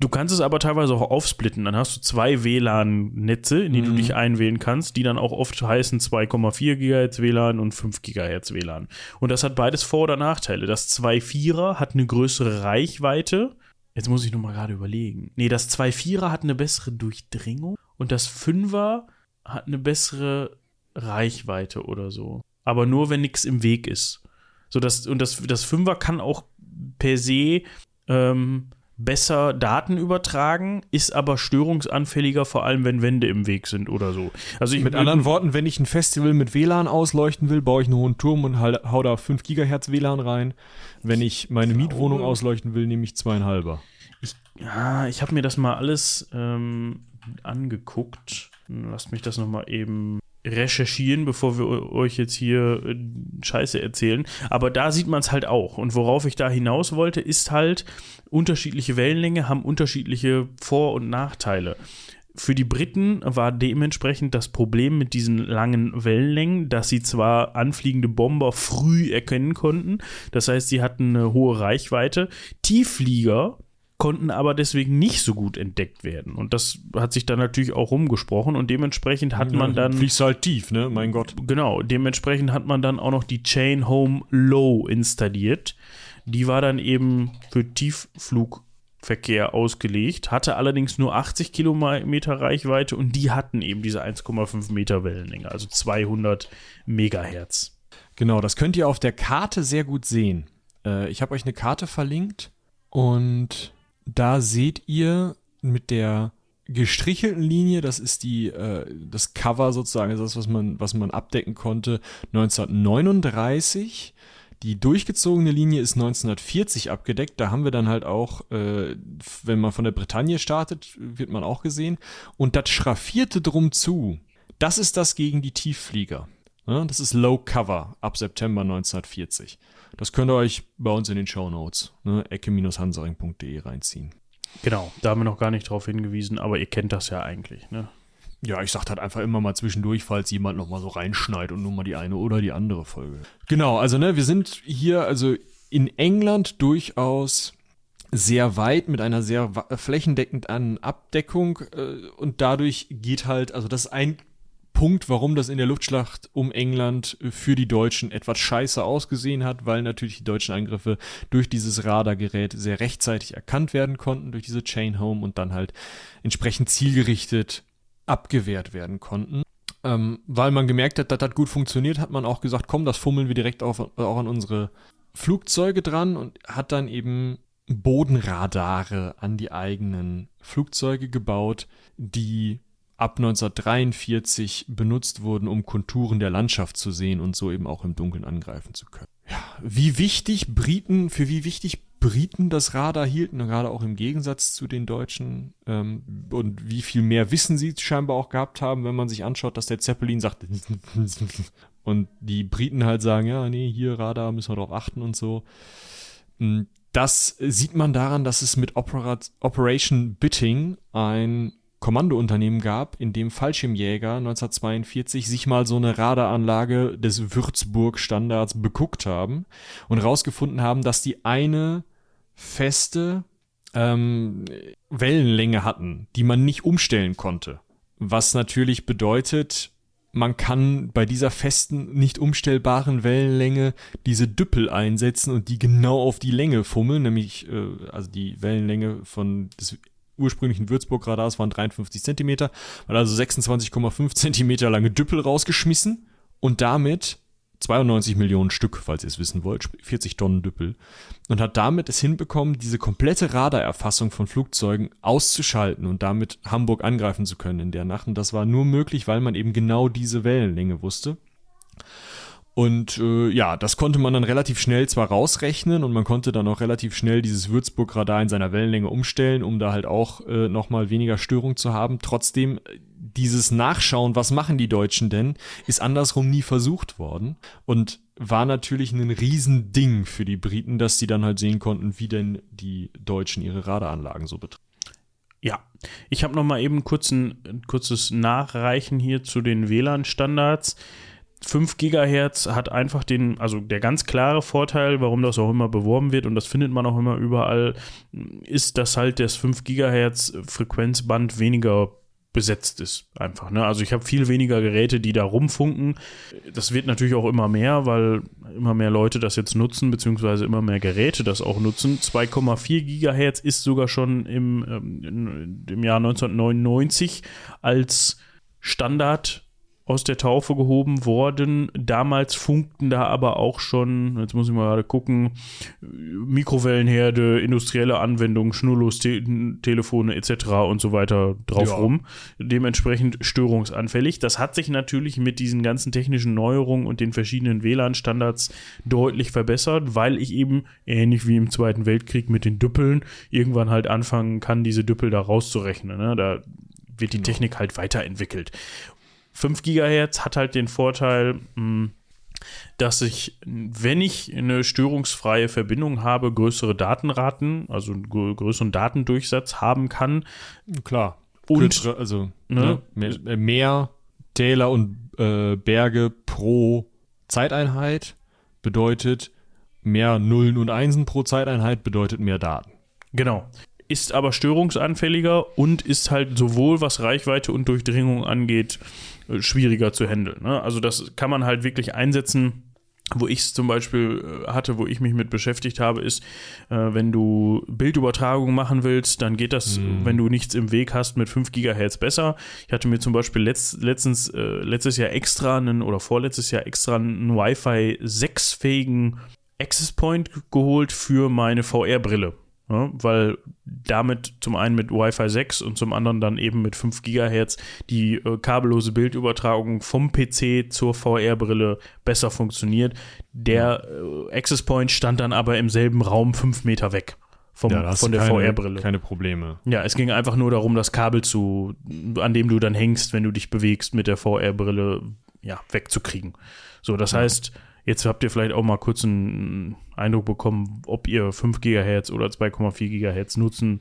Du kannst es aber teilweise auch aufsplitten. Dann hast du zwei WLAN-Netze, in die mhm. du dich einwählen kannst, die dann auch oft heißen 2,4 GHz WLAN und 5 GHz WLAN. Und das hat beides Vor- oder Nachteile. Das 2.4er hat eine größere Reichweite. Jetzt muss ich nochmal gerade überlegen. Nee, das 2.4er hat eine bessere Durchdringung und das 5er hat eine bessere Reichweite oder so. Aber nur, wenn nichts im Weg ist. So das, und das, das Fünfer kann auch per se ähm, besser Daten übertragen, ist aber störungsanfälliger, vor allem wenn Wände im Weg sind oder so. Also mit anderen Worten, wenn ich ein Festival mit WLAN ausleuchten will, baue ich einen hohen Turm und hau da 5 Gigahertz WLAN rein. Wenn ich meine Mietwohnung ausleuchten will, nehme ich zweieinhalber. Ich, ja, ich habe mir das mal alles ähm, angeguckt. Lasst mich das nochmal eben recherchieren, bevor wir euch jetzt hier äh, Scheiße erzählen. Aber da sieht man es halt auch. Und worauf ich da hinaus wollte, ist halt, unterschiedliche Wellenlänge haben unterschiedliche Vor- und Nachteile. Für die Briten war dementsprechend das Problem mit diesen langen Wellenlängen, dass sie zwar anfliegende Bomber früh erkennen konnten, das heißt, sie hatten eine hohe Reichweite. Tiefflieger konnten aber deswegen nicht so gut entdeckt werden. Und das hat sich dann natürlich auch rumgesprochen und dementsprechend hat ja, man dann. Fliegst halt tief, ne? Mein Gott. Genau, dementsprechend hat man dann auch noch die Chain Home Low installiert. Die war dann eben für Tiefflugverkehr ausgelegt, hatte allerdings nur 80 Kilometer Reichweite und die hatten eben diese 1,5 Meter Wellenlänge, also 200 Megahertz. Genau, das könnt ihr auf der Karte sehr gut sehen. Äh, ich habe euch eine Karte verlinkt und da seht ihr mit der gestrichelten Linie, das ist die, äh, das Cover sozusagen, das, was man, was man abdecken konnte, 1939. Die durchgezogene Linie ist 1940 abgedeckt. Da haben wir dann halt auch, äh, wenn man von der Bretagne startet, wird man auch gesehen. Und das schraffierte drum zu, das ist das gegen die Tiefflieger. Ja, das ist Low Cover ab September 1940. Das könnt ihr euch bei uns in den Show Notes, ne, ecke-hansaring.de reinziehen. Genau, da haben wir noch gar nicht drauf hingewiesen, aber ihr kennt das ja eigentlich, ne? Ja, ich sag halt einfach immer mal zwischendurch, falls jemand noch mal so reinschneit und nur mal die eine oder die andere Folge. Genau, also ne, wir sind hier also in England durchaus sehr weit mit einer sehr flächendeckenden Abdeckung äh, und dadurch geht halt, also das ist ein Punkt, warum das in der Luftschlacht um England für die Deutschen etwas scheiße ausgesehen hat, weil natürlich die deutschen Angriffe durch dieses Radargerät sehr rechtzeitig erkannt werden konnten, durch diese Chain Home und dann halt entsprechend zielgerichtet abgewehrt werden konnten. Ähm, weil man gemerkt hat, dass das gut funktioniert, hat man auch gesagt, komm, das fummeln wir direkt auf, auch an unsere Flugzeuge dran und hat dann eben Bodenradare an die eigenen Flugzeuge gebaut, die ab 1943 benutzt wurden, um Konturen der Landschaft zu sehen und so eben auch im Dunkeln angreifen zu können. Ja, wie wichtig Briten, für wie wichtig Briten das Radar hielten, gerade auch im Gegensatz zu den Deutschen, ähm, und wie viel mehr Wissen sie scheinbar auch gehabt haben, wenn man sich anschaut, dass der Zeppelin sagt, [LAUGHS] und die Briten halt sagen, ja, nee, hier Radar müssen wir drauf achten und so. Hm, das sieht man daran, dass es mit Operation Bitting ein Kommandounternehmen gab, in dem Fallschirmjäger 1942 sich mal so eine Radaranlage des Würzburg-Standards beguckt haben und rausgefunden haben, dass die eine feste ähm, Wellenlänge hatten, die man nicht umstellen konnte. Was natürlich bedeutet, man kann bei dieser festen, nicht umstellbaren Wellenlänge diese Düppel einsetzen und die genau auf die Länge fummeln, nämlich äh, also die Wellenlänge von des ursprünglichen Würzburg-Radars waren 53 Zentimeter, hat also 26,5 Zentimeter lange Düppel rausgeschmissen und damit 92 Millionen Stück, falls ihr es wissen wollt, 40 Tonnen Düppel, und hat damit es hinbekommen, diese komplette Radarerfassung von Flugzeugen auszuschalten und damit Hamburg angreifen zu können in der Nacht. Und das war nur möglich, weil man eben genau diese Wellenlänge wusste. Und äh, ja, das konnte man dann relativ schnell zwar rausrechnen und man konnte dann auch relativ schnell dieses Würzburg-Radar in seiner Wellenlänge umstellen, um da halt auch äh, nochmal weniger Störung zu haben. Trotzdem, äh, dieses Nachschauen, was machen die Deutschen denn, ist andersrum nie versucht worden und war natürlich ein Riesending für die Briten, dass sie dann halt sehen konnten, wie denn die Deutschen ihre Radaranlagen so betreiben. Ja, ich habe noch mal eben kurz ein, ein kurzes Nachreichen hier zu den WLAN-Standards. 5 Gigahertz hat einfach den, also der ganz klare Vorteil, warum das auch immer beworben wird und das findet man auch immer überall, ist, dass halt das 5 Gigahertz Frequenzband weniger besetzt ist einfach. Ne? Also ich habe viel weniger Geräte, die da rumfunken. Das wird natürlich auch immer mehr, weil immer mehr Leute das jetzt nutzen, beziehungsweise immer mehr Geräte das auch nutzen. 2,4 Gigahertz ist sogar schon im, ähm, im Jahr 1999 als Standard aus der Taufe gehoben worden. Damals funkten da aber auch schon, jetzt muss ich mal gerade gucken, Mikrowellenherde, industrielle Anwendungen, Schnurlos-Telefone etc. und so weiter drauf ja. rum. Dementsprechend störungsanfällig. Das hat sich natürlich mit diesen ganzen technischen Neuerungen und den verschiedenen WLAN-Standards deutlich verbessert, weil ich eben, ähnlich wie im Zweiten Weltkrieg mit den Düppeln, irgendwann halt anfangen kann, diese Düppel da rauszurechnen. Ne? Da wird die genau. Technik halt weiterentwickelt. 5 GHz hat halt den Vorteil, hm, dass ich, wenn ich eine störungsfreie Verbindung habe, größere Datenraten, also einen größeren Datendurchsatz haben kann. Klar. Und also ne? Ne, mehr, mehr, Täler und äh, Berge pro Zeiteinheit bedeutet mehr Nullen und Einsen pro Zeiteinheit bedeutet mehr Daten. Genau ist aber störungsanfälliger und ist halt sowohl was Reichweite und Durchdringung angeht, äh, schwieriger zu handeln. Ne? Also das kann man halt wirklich einsetzen wo ich es zum Beispiel äh, hatte, wo ich mich mit beschäftigt habe, ist, äh, wenn du Bildübertragung machen willst, dann geht das, Hm. wenn du nichts im Weg hast, mit 5 Gigahertz besser. Ich hatte mir zum Beispiel letzt, letztens, äh, letztes Jahr extra einen oder vorletztes Jahr extra einen Wi-Fi 6-fähigen Access Point geholt für meine VR-Brille. Ja, weil damit zum einen mit Wi-Fi 6 und zum anderen dann eben mit 5 Gigahertz die äh, kabellose Bildübertragung vom PC zur VR-Brille besser funktioniert. Der äh, Access Point stand dann aber im selben Raum 5 Meter weg vom, Ja, von der VR-Brille. keine Probleme. Ja, es ging einfach nur darum, das Kabel zu, an dem du dann hängst, wenn du dich bewegst, mit der VR-Brille ja, wegzukriegen. So, das heißt, jetzt habt ihr vielleicht auch mal kurz einen Eindruck bekommen, ob ihr 5 GHz oder 2,4 GHz nutzen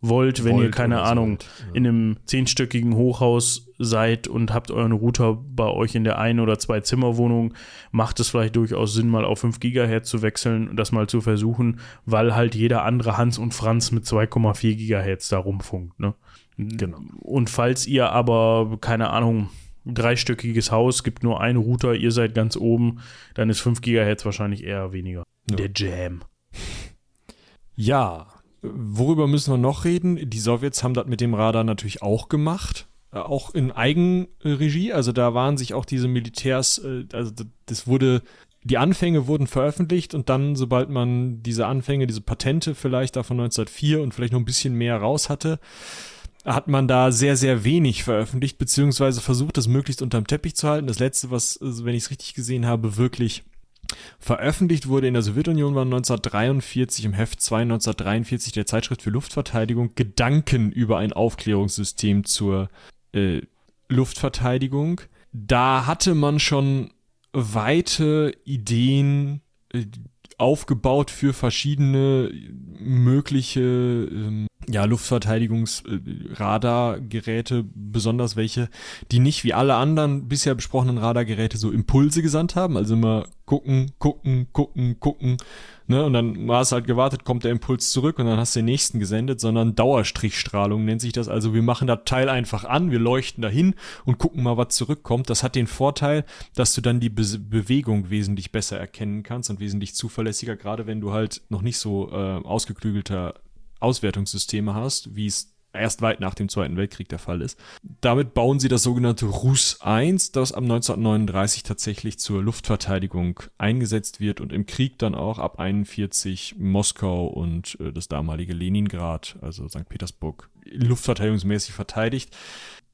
wollt, wenn ihr, Wollt keine oder Ahnung, ja. in einem zehnstöckigen Hochhaus seid und habt euren Router bei euch in der ein- oder zwei Zimmerwohnung, macht es vielleicht durchaus Sinn, mal auf 5 Gigahertz zu wechseln und das mal zu versuchen, weil halt jeder andere Hans und Franz mit 2,4 Gigahertz da rumfunkt. Ne? Genau. Und falls ihr aber, keine Ahnung, dreistöckiges Haus, gibt nur einen Router, ihr seid ganz oben, dann ist 5 Gigahertz wahrscheinlich eher weniger. Ja. Der Jam. Ja, worüber müssen wir noch reden? Die Sowjets haben das mit dem Radar natürlich auch gemacht. Äh, Auch in Eigenregie. Also da waren sich auch diese Militärs, äh, also das wurde, die Anfänge wurden veröffentlicht und dann, sobald man diese Anfänge, diese Patente vielleicht da von 1904 und vielleicht noch ein bisschen mehr raus hatte, hat man da sehr, sehr wenig veröffentlicht, beziehungsweise versucht, das möglichst unterm Teppich zu halten. Das letzte, was, also wenn ich es richtig gesehen habe, wirklich veröffentlicht wurde in der Sowjetunion war 1943 im Heft 2 1943 der Zeitschrift für Luftverteidigung Gedanken über ein Aufklärungssystem zur äh, Luftverteidigung. Da hatte man schon weite Ideen äh, aufgebaut für verschiedene mögliche ähm, ja, Luftverteidigungsradargeräte, besonders welche, die nicht wie alle anderen bisher besprochenen Radargeräte so Impulse gesandt haben, also immer gucken, gucken, gucken, gucken, ne, und dann hast du halt gewartet, kommt der Impuls zurück und dann hast du den nächsten gesendet, sondern Dauerstrichstrahlung nennt sich das, also wir machen das Teil einfach an, wir leuchten dahin und gucken mal, was zurückkommt. Das hat den Vorteil, dass du dann die Be Bewegung wesentlich besser erkennen kannst und wesentlich zuverlässiger, gerade wenn du halt noch nicht so äh, ausgeklügelter Auswertungssysteme hast, wie es erst weit nach dem Zweiten Weltkrieg der Fall ist. Damit bauen sie das sogenannte Rus 1, das ab 1939 tatsächlich zur Luftverteidigung eingesetzt wird und im Krieg dann auch ab 41 Moskau und äh, das damalige Leningrad, also St. Petersburg, luftverteidigungsmäßig verteidigt.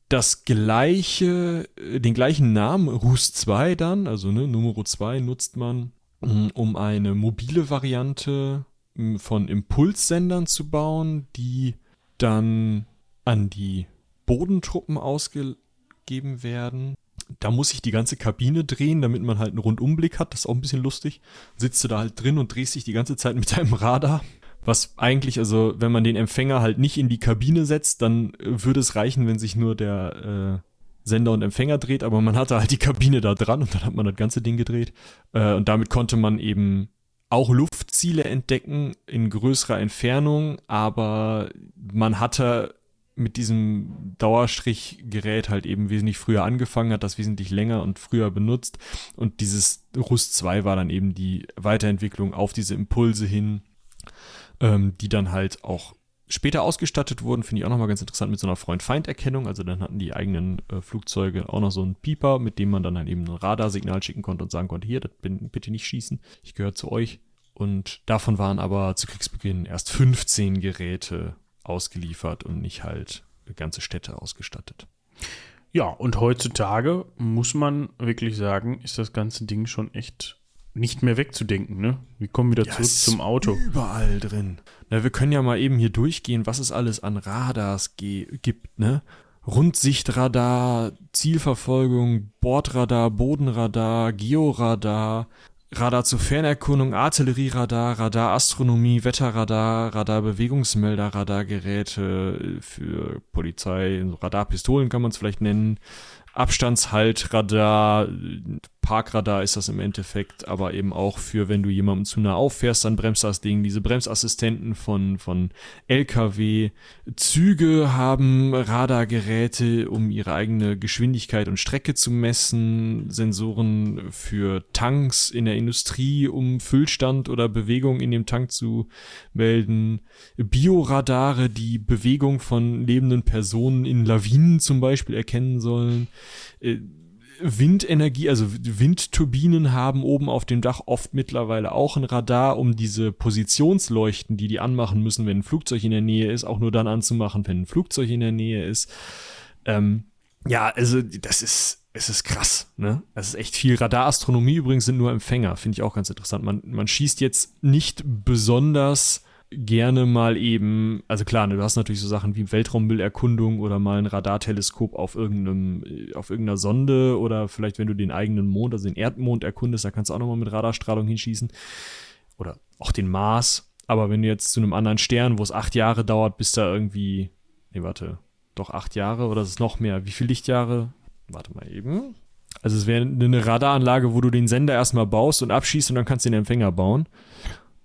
Das gleiche, äh, den gleichen Namen, Rus 2 dann, also ne, Numero 2 nutzt man, mh, um eine mobile Variante von Impulssendern zu bauen, die dann an die Bodentruppen ausgegeben werden. Da muss sich die ganze Kabine drehen, damit man halt einen Rundumblick hat. Das ist auch ein bisschen lustig. Sitzt du da halt drin und drehst dich die ganze Zeit mit [LAUGHS] deinem Radar. Was eigentlich, also wenn man den Empfänger halt nicht in die Kabine setzt, dann äh, würde es reichen, wenn sich nur der äh, Sender und Empfänger dreht, aber man hatte halt die Kabine da dran und dann hat man das ganze Ding gedreht. Äh, und damit konnte man eben auch Luftziele entdecken in größerer Entfernung, aber man hatte mit diesem Dauerstrichgerät halt eben wesentlich früher angefangen, hat das wesentlich länger und früher benutzt und dieses Rus 2 war dann eben die Weiterentwicklung auf diese Impulse hin, ähm, die dann halt auch später ausgestattet wurden, finde ich auch nochmal ganz interessant mit so einer Freund-Feind-Erkennung. Also dann hatten die eigenen äh, Flugzeuge auch noch so einen Pieper, mit dem man dann halt eben ein Radarsignal schicken konnte und sagen konnte, hier, das bin, bitte nicht schießen, ich gehöre zu euch. Und davon waren aber zu Kriegsbeginn erst 15 Geräte ausgeliefert und nicht halt ganze Städte ausgestattet. Ja, und heutzutage muss man wirklich sagen, ist das ganze Ding schon echt nicht mehr wegzudenken, ne? Wir kommen wieder zurück ist zum Auto. Überall drin. Na, wir können ja mal eben hier durchgehen, was es alles an Radars gibt, ne? Rundsichtradar, Zielverfolgung, Bordradar, Bodenradar, Georadar, Radar zur Fernerkundung, Artillerieradar, Radar Astronomie, Wetterradar, Radar Bewegungsmelder, Radargeräte für Polizei, Radarpistolen kann man es vielleicht nennen, Abstandshaltradar, Parkradar ist das im Endeffekt, aber eben auch für, wenn du jemandem zu nah auffährst, dann bremst das Ding. Diese Bremsassistenten von, von LKW. Züge haben Radargeräte, um ihre eigene Geschwindigkeit und Strecke zu messen. Sensoren für Tanks in der Industrie, um Füllstand oder Bewegung in dem Tank zu melden. Bioradare, die Bewegung von lebenden Personen in Lawinen zum Beispiel erkennen sollen äh, Windenergie, also Windturbinen haben oben auf dem Dach oft mittlerweile auch ein Radar, um diese Positionsleuchten, die die anmachen müssen, wenn ein Flugzeug in der Nähe ist, auch nur dann anzumachen, wenn ein Flugzeug in der Nähe ist. Ähm, ja, also das ist, es ist krass, ne? Das ist echt viel. Radarastronomie übrigens sind nur Empfänger, finde ich auch ganz interessant. Man, man schießt jetzt nicht besonders gerne mal eben, also klar, ne, du hast natürlich so Sachen wie Weltraummüllerkundung oder mal ein Radarteleskop auf irgendeinem, äh, auf irgendeiner Sonde oder vielleicht, wenn du den eigenen Mond, also den Erdmond erkundest, da kannst du auch nochmal mit Radarstrahlung hinschießen. Oder auch den Mars. Aber wenn du jetzt zu einem anderen Stern, wo es acht Jahre dauert, bis da irgendwie, nee, warte, doch acht Jahre oder ist es noch mehr? Wie viele Lichtjahre? Warte mal eben. Also es wäre eine Radaranlage, wo du den Sender erstmal baust und abschießt und dann kannst du den Empfänger bauen.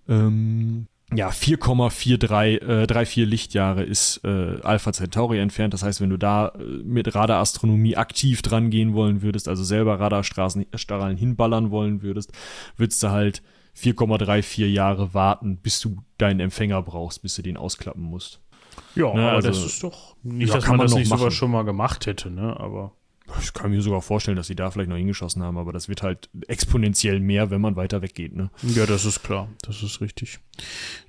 Ähm, ja, 4,43 äh, 34 Lichtjahre ist äh, Alpha Centauri entfernt. Das heißt, wenn du da äh, mit Radarastronomie aktiv dran gehen wollen würdest, also selber Radarstrahlen hinballern wollen würdest, würdest du halt 4,34 Jahre warten, bis du deinen Empfänger brauchst, bis du den ausklappen musst. Ja, ne, aber also, das ist doch nicht, ja, dass man, man das nicht sogar schon mal gemacht hätte, ne? Aber ich kann mir sogar vorstellen, dass sie da vielleicht noch hingeschossen haben, aber das wird halt exponentiell mehr, wenn man weiter weggeht, ne? Ja, das ist klar. Das ist richtig.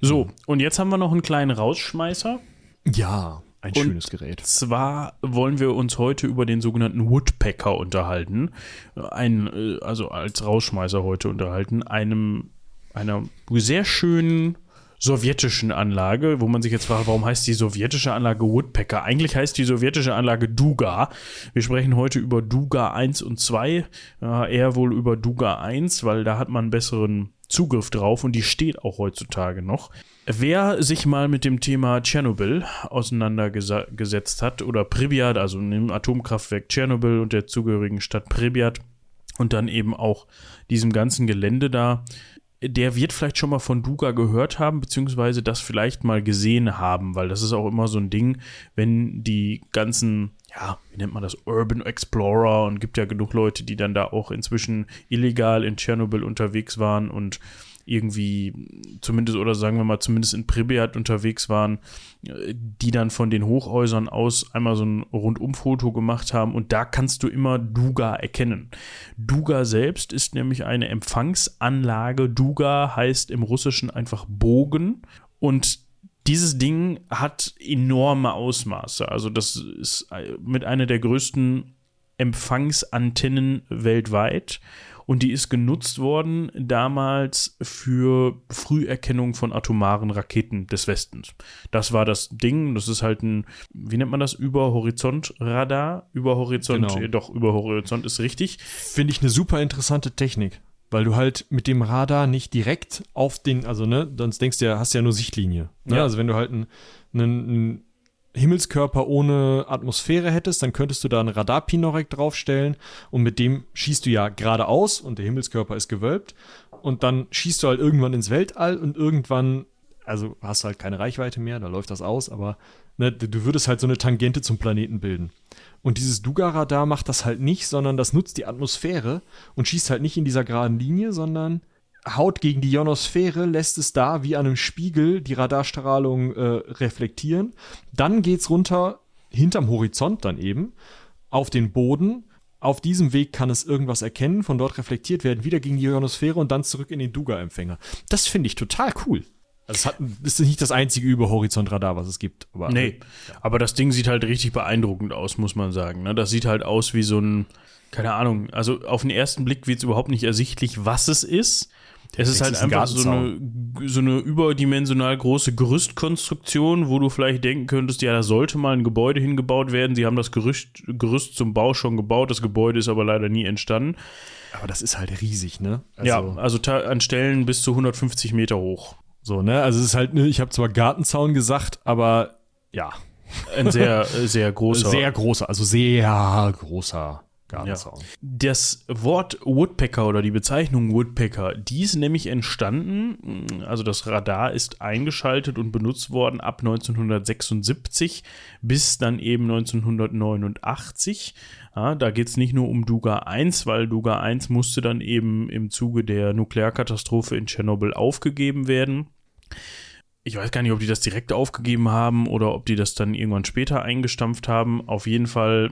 So, und jetzt haben wir noch einen kleinen Rausschmeißer. Ja, ein und schönes Gerät. Zwar wollen wir uns heute über den sogenannten Woodpecker unterhalten. Ein, äh, also als Rausschmeißer heute unterhalten. Einem, einer sehr schönen sowjetischen Anlage, wo man sich jetzt fragt, warum heißt die sowjetische Anlage Woodpecker? Eigentlich heißt die sowjetische Anlage Duga. Wir sprechen heute über Duga 1 und 2, äh, eher wohl über Duga 1, weil da hat man besseren Zugriff drauf und die steht auch heutzutage noch. Wer sich mal mit dem Thema Tschernobyl auseinandergesetzt hat oder Pripyat, also dem Atomkraftwerk Tschernobyl und der zugehörigen Stadt Pripyat und dann eben auch diesem ganzen Gelände da, der wird vielleicht schon mal von Duga gehört haben, beziehungsweise das vielleicht mal gesehen haben, weil das ist auch immer so ein Ding, wenn die ganzen, ja, wie nennt man das, Urban Explorer und gibt ja genug Leute, die dann da auch inzwischen illegal in Tschernobyl unterwegs waren und irgendwie zumindest oder sagen wir mal zumindest in Pripyat unterwegs waren, die dann von den Hochhäusern aus einmal so ein Rundumfoto gemacht haben und da kannst du immer Duga erkennen. Duga selbst ist nämlich eine Empfangsanlage. Duga heißt im Russischen einfach Bogen und dieses Ding hat enorme Ausmaße. Also das ist mit einer der größten Empfangsantennen weltweit und die ist genutzt worden damals für Früherkennung von atomaren Raketen des Westens. Das war das Ding, das ist halt ein, wie nennt man das, Überhorizontradar? Überhorizont, genau. doch, Überhorizont ist richtig. Finde ich eine super interessante Technik weil du halt mit dem Radar nicht direkt auf den, also ne, sonst denkst du ja, hast ja nur Sichtlinie. Ne? Ja. Also wenn du halt einen, einen, Himmelskörper ohne Atmosphäre hättest, dann könntest du da ein Radarpinorek draufstellen und mit dem schießt du ja geradeaus und der Himmelskörper ist gewölbt und dann schießt du halt irgendwann ins Weltall und irgendwann, also hast du halt keine Reichweite mehr, da läuft das aus, aber ne, du würdest halt so eine Tangente zum Planeten bilden. Und dieses Duga-Radar macht das halt nicht, sondern das nutzt die Atmosphäre und schießt halt nicht in dieser geraden Linie, sondern haut gegen die Ionosphäre, lässt es da wie an einem Spiegel die Radarstrahlung äh, reflektieren. Dann geht's runter hinterm Horizont dann eben auf den Boden. Auf diesem Weg kann es irgendwas erkennen, von dort reflektiert werden, wieder gegen die Ionosphäre und dann zurück in den Duga-Empfänger. Das finde ich total cool. Also es hat, ist nicht das einzige Überhorizontradar, was es gibt. Aber, nee, ja. aber das Ding sieht halt richtig beeindruckend aus, muss man sagen. Ne? Das sieht halt aus wie so ein, keine Ahnung, also auf den ersten Blick wird es überhaupt nicht ersichtlich, was es ist. Es ist halt einfach so eine, so eine überdimensional große Gerüstkonstruktion, wo du vielleicht denken könntest, ja, da sollte mal ein Gebäude hingebaut werden. Sie haben das Gerüst, Gerüst zum Bau schon gebaut, das Gebäude ist aber leider nie entstanden. Aber das ist halt riesig, ne? Also ja, also an Stellen bis zu 150 Meter hoch. So, ne? Also es ist halt, ne, ich habe zwar Gartenzaun gesagt, aber ja. Ein sehr, sehr [LAUGHS] großer. Sehr großer, also sehr großer Gartenzaun. Ja. Das Wort Woodpecker oder die Bezeichnung Woodpecker, die ist nämlich entstanden, also das Radar ist eingeschaltet und benutzt worden ab 1976 bis dann eben 1989. Ja, da geht es nicht nur um Duga 1, weil Duga 1 musste dann eben im Zuge der Nuklearkatastrophe in Tschernobyl aufgegeben werden. Ich weiß gar nicht, ob die das direkt aufgegeben haben oder ob die das dann irgendwann später eingestampft haben. Auf jeden Fall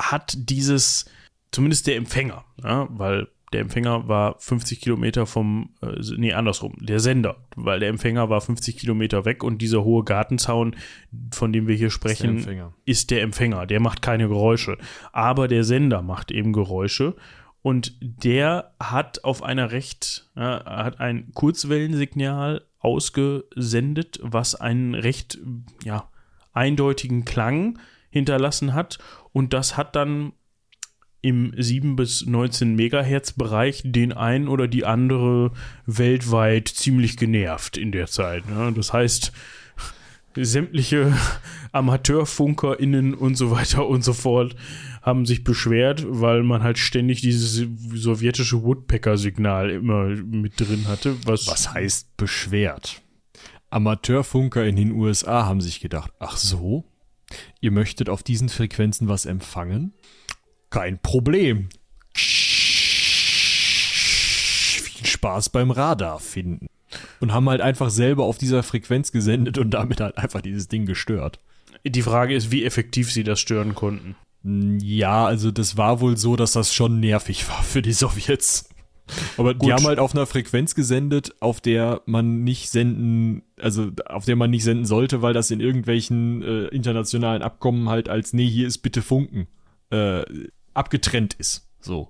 hat dieses, zumindest der Empfänger, ja, weil der Empfänger war 50 Kilometer vom, äh, nee, andersrum, der Sender, weil der Empfänger war 50 Kilometer weg und dieser hohe Gartenzaun, von dem wir hier sprechen, ist der, ist der Empfänger. Der macht keine Geräusche. Aber der Sender macht eben Geräusche und der hat auf einer recht, ja, hat ein Kurzwellensignal ausgesendet, was einen recht, ja, eindeutigen Klang hinterlassen hat und das hat dann im 7 bis 19 Megahertz Bereich den einen oder die andere weltweit ziemlich genervt in der Zeit. Ne? Das heißt, sämtliche [LAUGHS] AmateurfunkerInnen und so weiter und so fort haben sich beschwert, weil man halt ständig dieses sowjetische Woodpecker-Signal immer mit drin hatte. Was, was heißt beschwert? Amateurfunker in den USA haben sich gedacht, ach so, Ihr möchtet auf diesen Frequenzen was empfangen? Kein Problem. Viel Spaß beim Radar finden. Und haben halt einfach selber auf dieser Frequenz gesendet und damit halt einfach dieses Ding gestört. Die Frage ist, wie effektiv sie das stören konnten. Ja, also das war wohl so, dass das schon nervig war für die Sowjets. Aber Gut. die haben halt auf einer Frequenz gesendet, auf der man nicht senden, also auf der man nicht senden sollte, weil das in irgendwelchen äh, internationalen Abkommen halt als, nee, hier ist bitte Funken, äh, abgetrennt ist. So.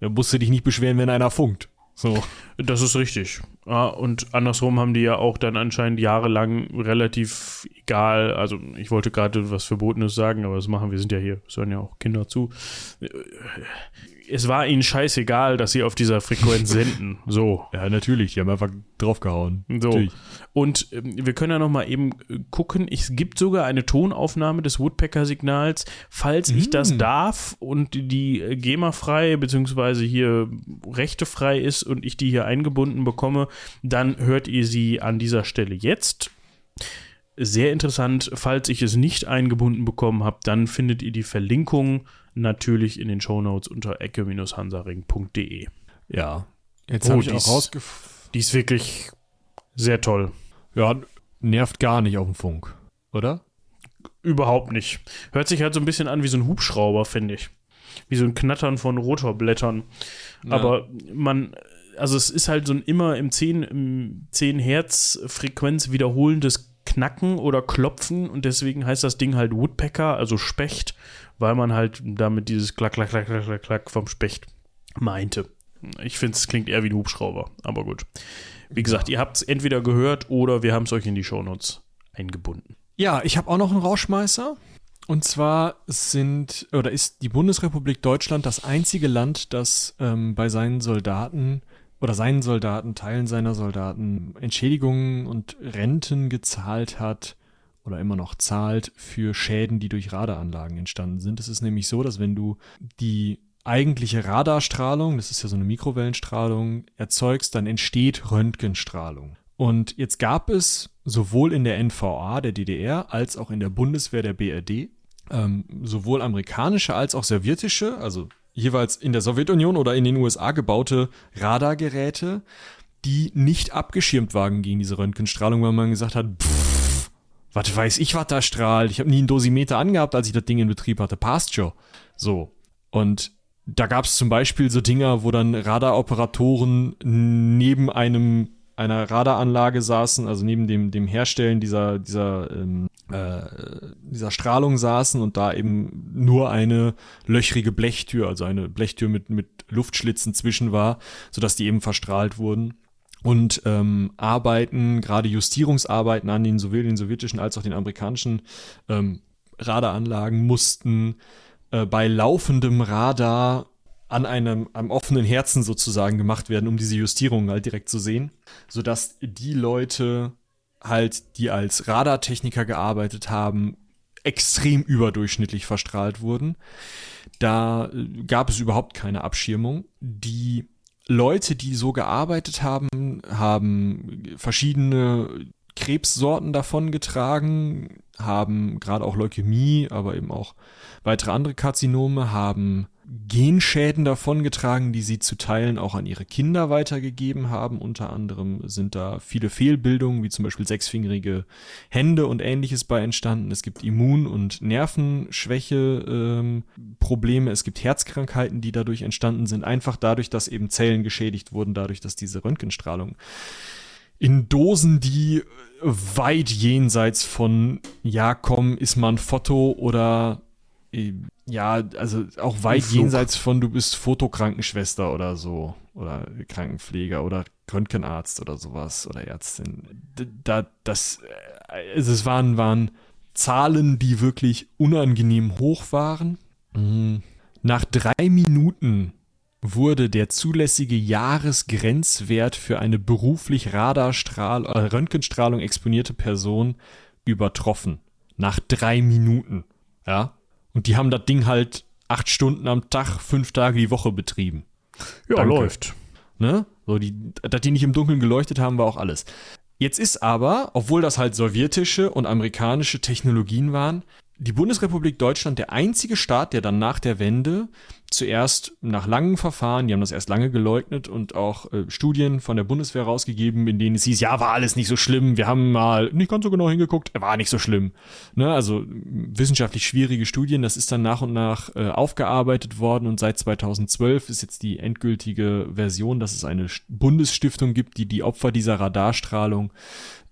Da musst du dich nicht beschweren, wenn einer funkt. So. Das ist richtig. Ja, und andersrum haben die ja auch dann anscheinend jahrelang relativ egal, also ich wollte gerade was Verbotenes sagen, aber das machen wir, sind ja hier, es hören ja auch Kinder zu es war ihnen scheißegal, dass sie auf dieser Frequenz [LAUGHS] senden. So. Ja, natürlich, die haben einfach draufgehauen. So. Natürlich. Und äh, wir können ja noch mal eben gucken. Es gibt sogar eine Tonaufnahme des Woodpecker-Signals, falls mm. ich das mm. darf und die äh, GEMA-frei beziehungsweise hier rechtefrei ist und ich die hier eingebunden bekomme, dann hört ihr sie an dieser Stelle jetzt. Sehr interessant, falls ich es nicht eingebunden bekommen habe, dann findet ihr die Verlinkung natürlich in den Shownotes unter ecke-hansaring.de. Ja. Jetzt oh, habe ich auch rausgefunden. Die ist wirklich sehr toll. Ja, nervt gar nicht auf dem Funk, oder? Überhaupt nicht. Hört sich halt so ein bisschen an wie so ein Hubschrauber, finde ich. Wie so ein Knattern von Rotorblättern. Ja. Aber man, also es ist halt so ein immer im 10, im 10 Hertz Frequenz wiederholendes Knacken oder Klopfen und deswegen heißt das Ding halt Woodpecker, also Specht weil man halt damit dieses Klack, Klack, Klack, Klack, Klack, vom Specht meinte. Ich finde, es klingt eher wie ein Hubschrauber, aber gut. Wie gesagt, ihr habt es entweder gehört oder wir haben es euch in die Shownotes eingebunden. Ja, ich habe auch noch einen Rauschmeißer. Und zwar sind oder ist die Bundesrepublik Deutschland das einzige Land, das ähm, bei seinen Soldaten oder seinen Soldaten, Teilen seiner Soldaten Entschädigungen und Renten gezahlt hat, oder immer noch zahlt für Schäden, die durch Radaranlagen entstanden sind. Es ist nämlich so, dass wenn du die eigentliche Radarstrahlung, das ist ja so eine Mikrowellenstrahlung, erzeugst, dann entsteht Röntgenstrahlung. Und jetzt gab es sowohl in der NVA der DDR als auch in der Bundeswehr der BRD ähm, sowohl amerikanische als auch sowjetische, also jeweils in der Sowjetunion oder in den USA gebaute Radargeräte, die nicht abgeschirmt waren gegen diese Röntgenstrahlung, weil man gesagt hat, pff, was weiß ich, was da strahlt. Ich habe nie einen Dosimeter angehabt, als ich das Ding in Betrieb hatte. Passt schon. So. Und da gab es zum Beispiel so Dinger, wo dann Radaroperatoren neben einem einer Radaranlage saßen, also neben dem, dem Herstellen dieser, dieser, ähm, äh, dieser Strahlung saßen und da eben nur eine löchrige Blechtür, also eine Blechtür mit, mit Luftschlitzen zwischen war, sodass die eben verstrahlt wurden. Und ähm, Arbeiten, gerade Justierungsarbeiten an den sowohl den sowjetischen als auch den amerikanischen ähm, Radaranlagen mussten äh, bei laufendem Radar an einem am offenen Herzen sozusagen gemacht werden, um diese Justierungen halt direkt zu sehen, sodass die Leute halt, die als Radartechniker gearbeitet haben, extrem überdurchschnittlich verstrahlt wurden. Da äh, gab es überhaupt keine Abschirmung. Die Leute, die so gearbeitet haben, haben verschiedene Krebssorten davongetragen, haben gerade auch Leukämie, aber eben auch weitere andere Karzinome, haben Genschäden davongetragen, die sie zu Teilen auch an ihre Kinder weitergegeben haben. Unter anderem sind da viele Fehlbildungen, wie zum Beispiel sechsfingerige Hände und ähnliches bei entstanden. Es gibt Immun- und Nervenschwäche-Probleme. Ähm, es gibt Herzkrankheiten, die dadurch entstanden sind. Einfach dadurch, dass eben Zellen geschädigt wurden, dadurch, dass diese Röntgenstrahlung in Dosen, die weit jenseits von, ja, komm, ist mal ein Foto oder ja, also auch weit jenseits von du bist Fotokrankenschwester oder so oder Krankenpfleger oder Röntgenarzt oder sowas oder Ärztin. Da das also es waren waren Zahlen, die wirklich unangenehm hoch waren. Mhm. Nach drei Minuten wurde der zulässige Jahresgrenzwert für eine beruflich Radarstrahl, äh, Röntgenstrahlung exponierte Person übertroffen. Nach drei Minuten. Ja, und die haben das Ding halt acht Stunden am Tag, fünf Tage die Woche betrieben. Ja, Danke. läuft. Ne? So, die, dass die nicht im Dunkeln geleuchtet haben, war auch alles. Jetzt ist aber, obwohl das halt sowjetische und amerikanische Technologien waren, die Bundesrepublik Deutschland der einzige Staat, der dann nach der Wende zuerst nach langen Verfahren, die haben das erst lange geleugnet und auch äh, Studien von der Bundeswehr rausgegeben, in denen es hieß, ja, war alles nicht so schlimm, wir haben mal nicht ganz so genau hingeguckt, war nicht so schlimm. Ne? Also wissenschaftlich schwierige Studien, das ist dann nach und nach äh, aufgearbeitet worden und seit 2012 ist jetzt die endgültige Version, dass es eine Bundesstiftung gibt, die die Opfer dieser Radarstrahlung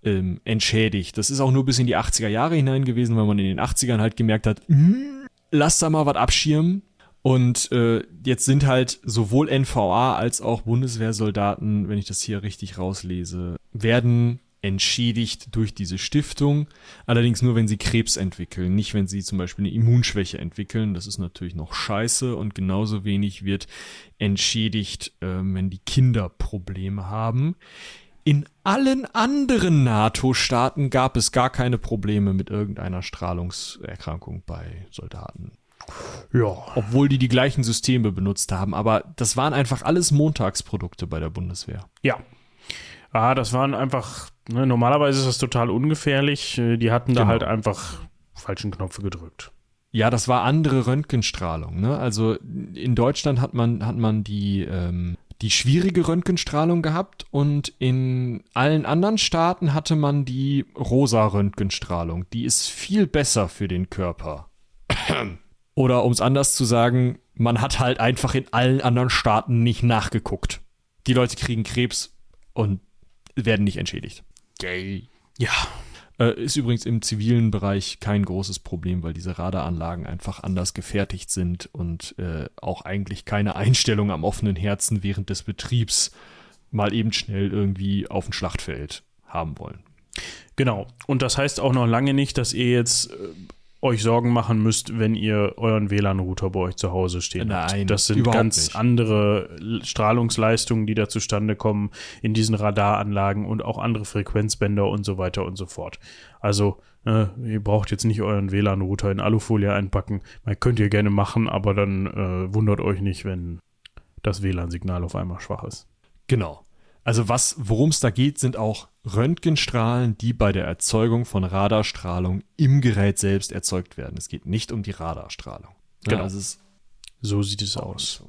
ähm, entschädigt. Das ist auch nur bis in die 80er Jahre hinein gewesen, weil man in den 80ern halt gemerkt hat, hm, lass da mal was abschirmen, und äh, jetzt sind halt sowohl NVA als auch Bundeswehrsoldaten, wenn ich das hier richtig rauslese, werden entschädigt durch diese Stiftung. Allerdings nur, wenn sie Krebs entwickeln, nicht wenn sie zum Beispiel eine Immunschwäche entwickeln. Das ist natürlich noch scheiße und genauso wenig wird entschädigt, äh, wenn die Kinder Probleme haben. In allen anderen NATO-Staaten gab es gar keine Probleme mit irgendeiner Strahlungserkrankung bei Soldaten. Ja. Obwohl die die gleichen Systeme benutzt haben. Aber das waren einfach alles Montagsprodukte bei der Bundeswehr. Ja. Ah, das waren einfach, ne, normalerweise ist das total ungefährlich. Äh, die hatten da genau. halt einfach falschen Knopf gedrückt. Ja, das war andere Röntgenstrahlung. Ne? Also in Deutschland hat man, hat man die, ähm, die schwierige Röntgenstrahlung gehabt und in allen anderen Staaten hatte man die rosa Röntgenstrahlung. Die ist viel besser für den Körper. [CLEARS THROAT] Oder um es anders zu sagen, man hat halt einfach in allen anderen Staaten nicht nachgeguckt. Die Leute kriegen Krebs und werden nicht entschädigt. Gay. Ja. Äh, ist übrigens im zivilen Bereich kein großes Problem, weil diese Radaranlagen einfach anders gefertigt sind und äh, auch eigentlich keine Einstellung am offenen Herzen während des Betriebs mal eben schnell irgendwie auf ein Schlachtfeld haben wollen. Genau. Und das heißt auch noch lange nicht, dass ihr jetzt äh, euch Sorgen machen müsst, wenn ihr euren WLAN-Router bei euch zu Hause stehen Nein, habt. Das sind ganz nicht. andere Strahlungsleistungen, die da zustande kommen in diesen Radaranlagen und auch andere Frequenzbänder und so weiter und so fort. Also äh, ihr braucht jetzt nicht euren WLAN-Router in Alufolie einpacken. Man könnt ihr gerne machen, aber dann äh, wundert euch nicht, wenn das WLAN-Signal auf einmal schwach ist. Genau. Also was, worum es da geht, sind auch Röntgenstrahlen, die bei der Erzeugung von Radarstrahlung im Gerät selbst erzeugt werden. Es geht nicht um die Radarstrahlung. Genau. Ja, also so sieht es aus.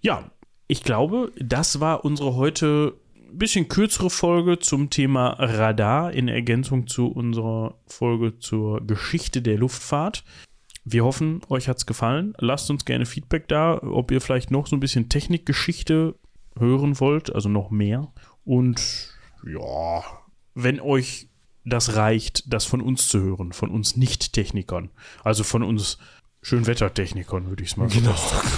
Ja, ich glaube, das war unsere heute ein bisschen kürzere Folge zum Thema Radar in Ergänzung zu unserer Folge zur Geschichte der Luftfahrt. Wir hoffen, euch hat es gefallen. Lasst uns gerne Feedback da, ob ihr vielleicht noch so ein bisschen Technikgeschichte hören wollt, also noch mehr. Und ja, wenn euch das reicht, das von uns zu hören, von uns Nicht-Technikern, also von uns Schönwettertechnikern, würde ich es mal genau. sagen.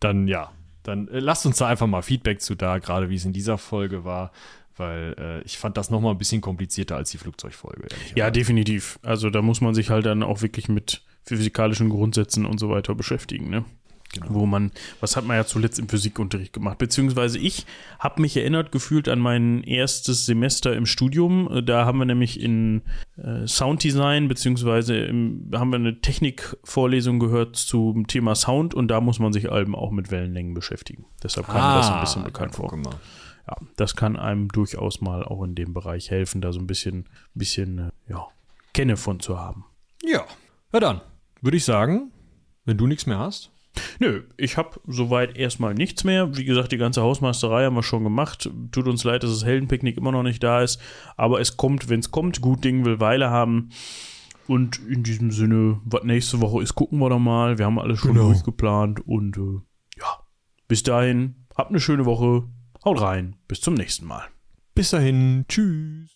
Dann ja, dann äh, lasst uns da einfach mal Feedback zu da, gerade wie es in dieser Folge war, weil äh, ich fand das nochmal ein bisschen komplizierter als die Flugzeugfolge. Ja, definitiv. Also da muss man sich halt dann auch wirklich mit physikalischen Grundsätzen und so weiter beschäftigen, ne? Genau. wo man, was hat man ja zuletzt im Physikunterricht gemacht, beziehungsweise ich habe mich erinnert gefühlt an mein erstes Semester im Studium, Äh, da haben wir nämlich in äh, Sounddesign, beziehungsweise im, haben wir eine Technikvorlesung gehört zum Thema Sound und da muss man sich Alben auch mit Wellenlängen beschäftigen. Deshalb kam mir das ein bisschen bekannt ja, vor. mal. Ja, das kann einem durchaus mal auch in dem Bereich helfen, da so ein bisschen, bisschen, äh, ja, Kenne von zu haben. Ja. Ja, dann würde ich sagen, wenn du nichts mehr hast. Nö, ich habe soweit erstmal nichts mehr. Wie gesagt, die ganze Hausmeisterei haben wir schon gemacht. Tut uns leid, dass das Heldenpicknick immer noch nicht da ist. Aber es kommt, wenn es kommt. Gut Ding will Weile haben. Und in diesem Sinne, was nächste Woche ist, gucken wir doch mal. Wir haben alles schon Genau. durchgeplant. Und äh, ja, bis dahin, habt eine schöne Woche. Haut rein. Bis zum nächsten Mal. Bis dahin. Tschüss.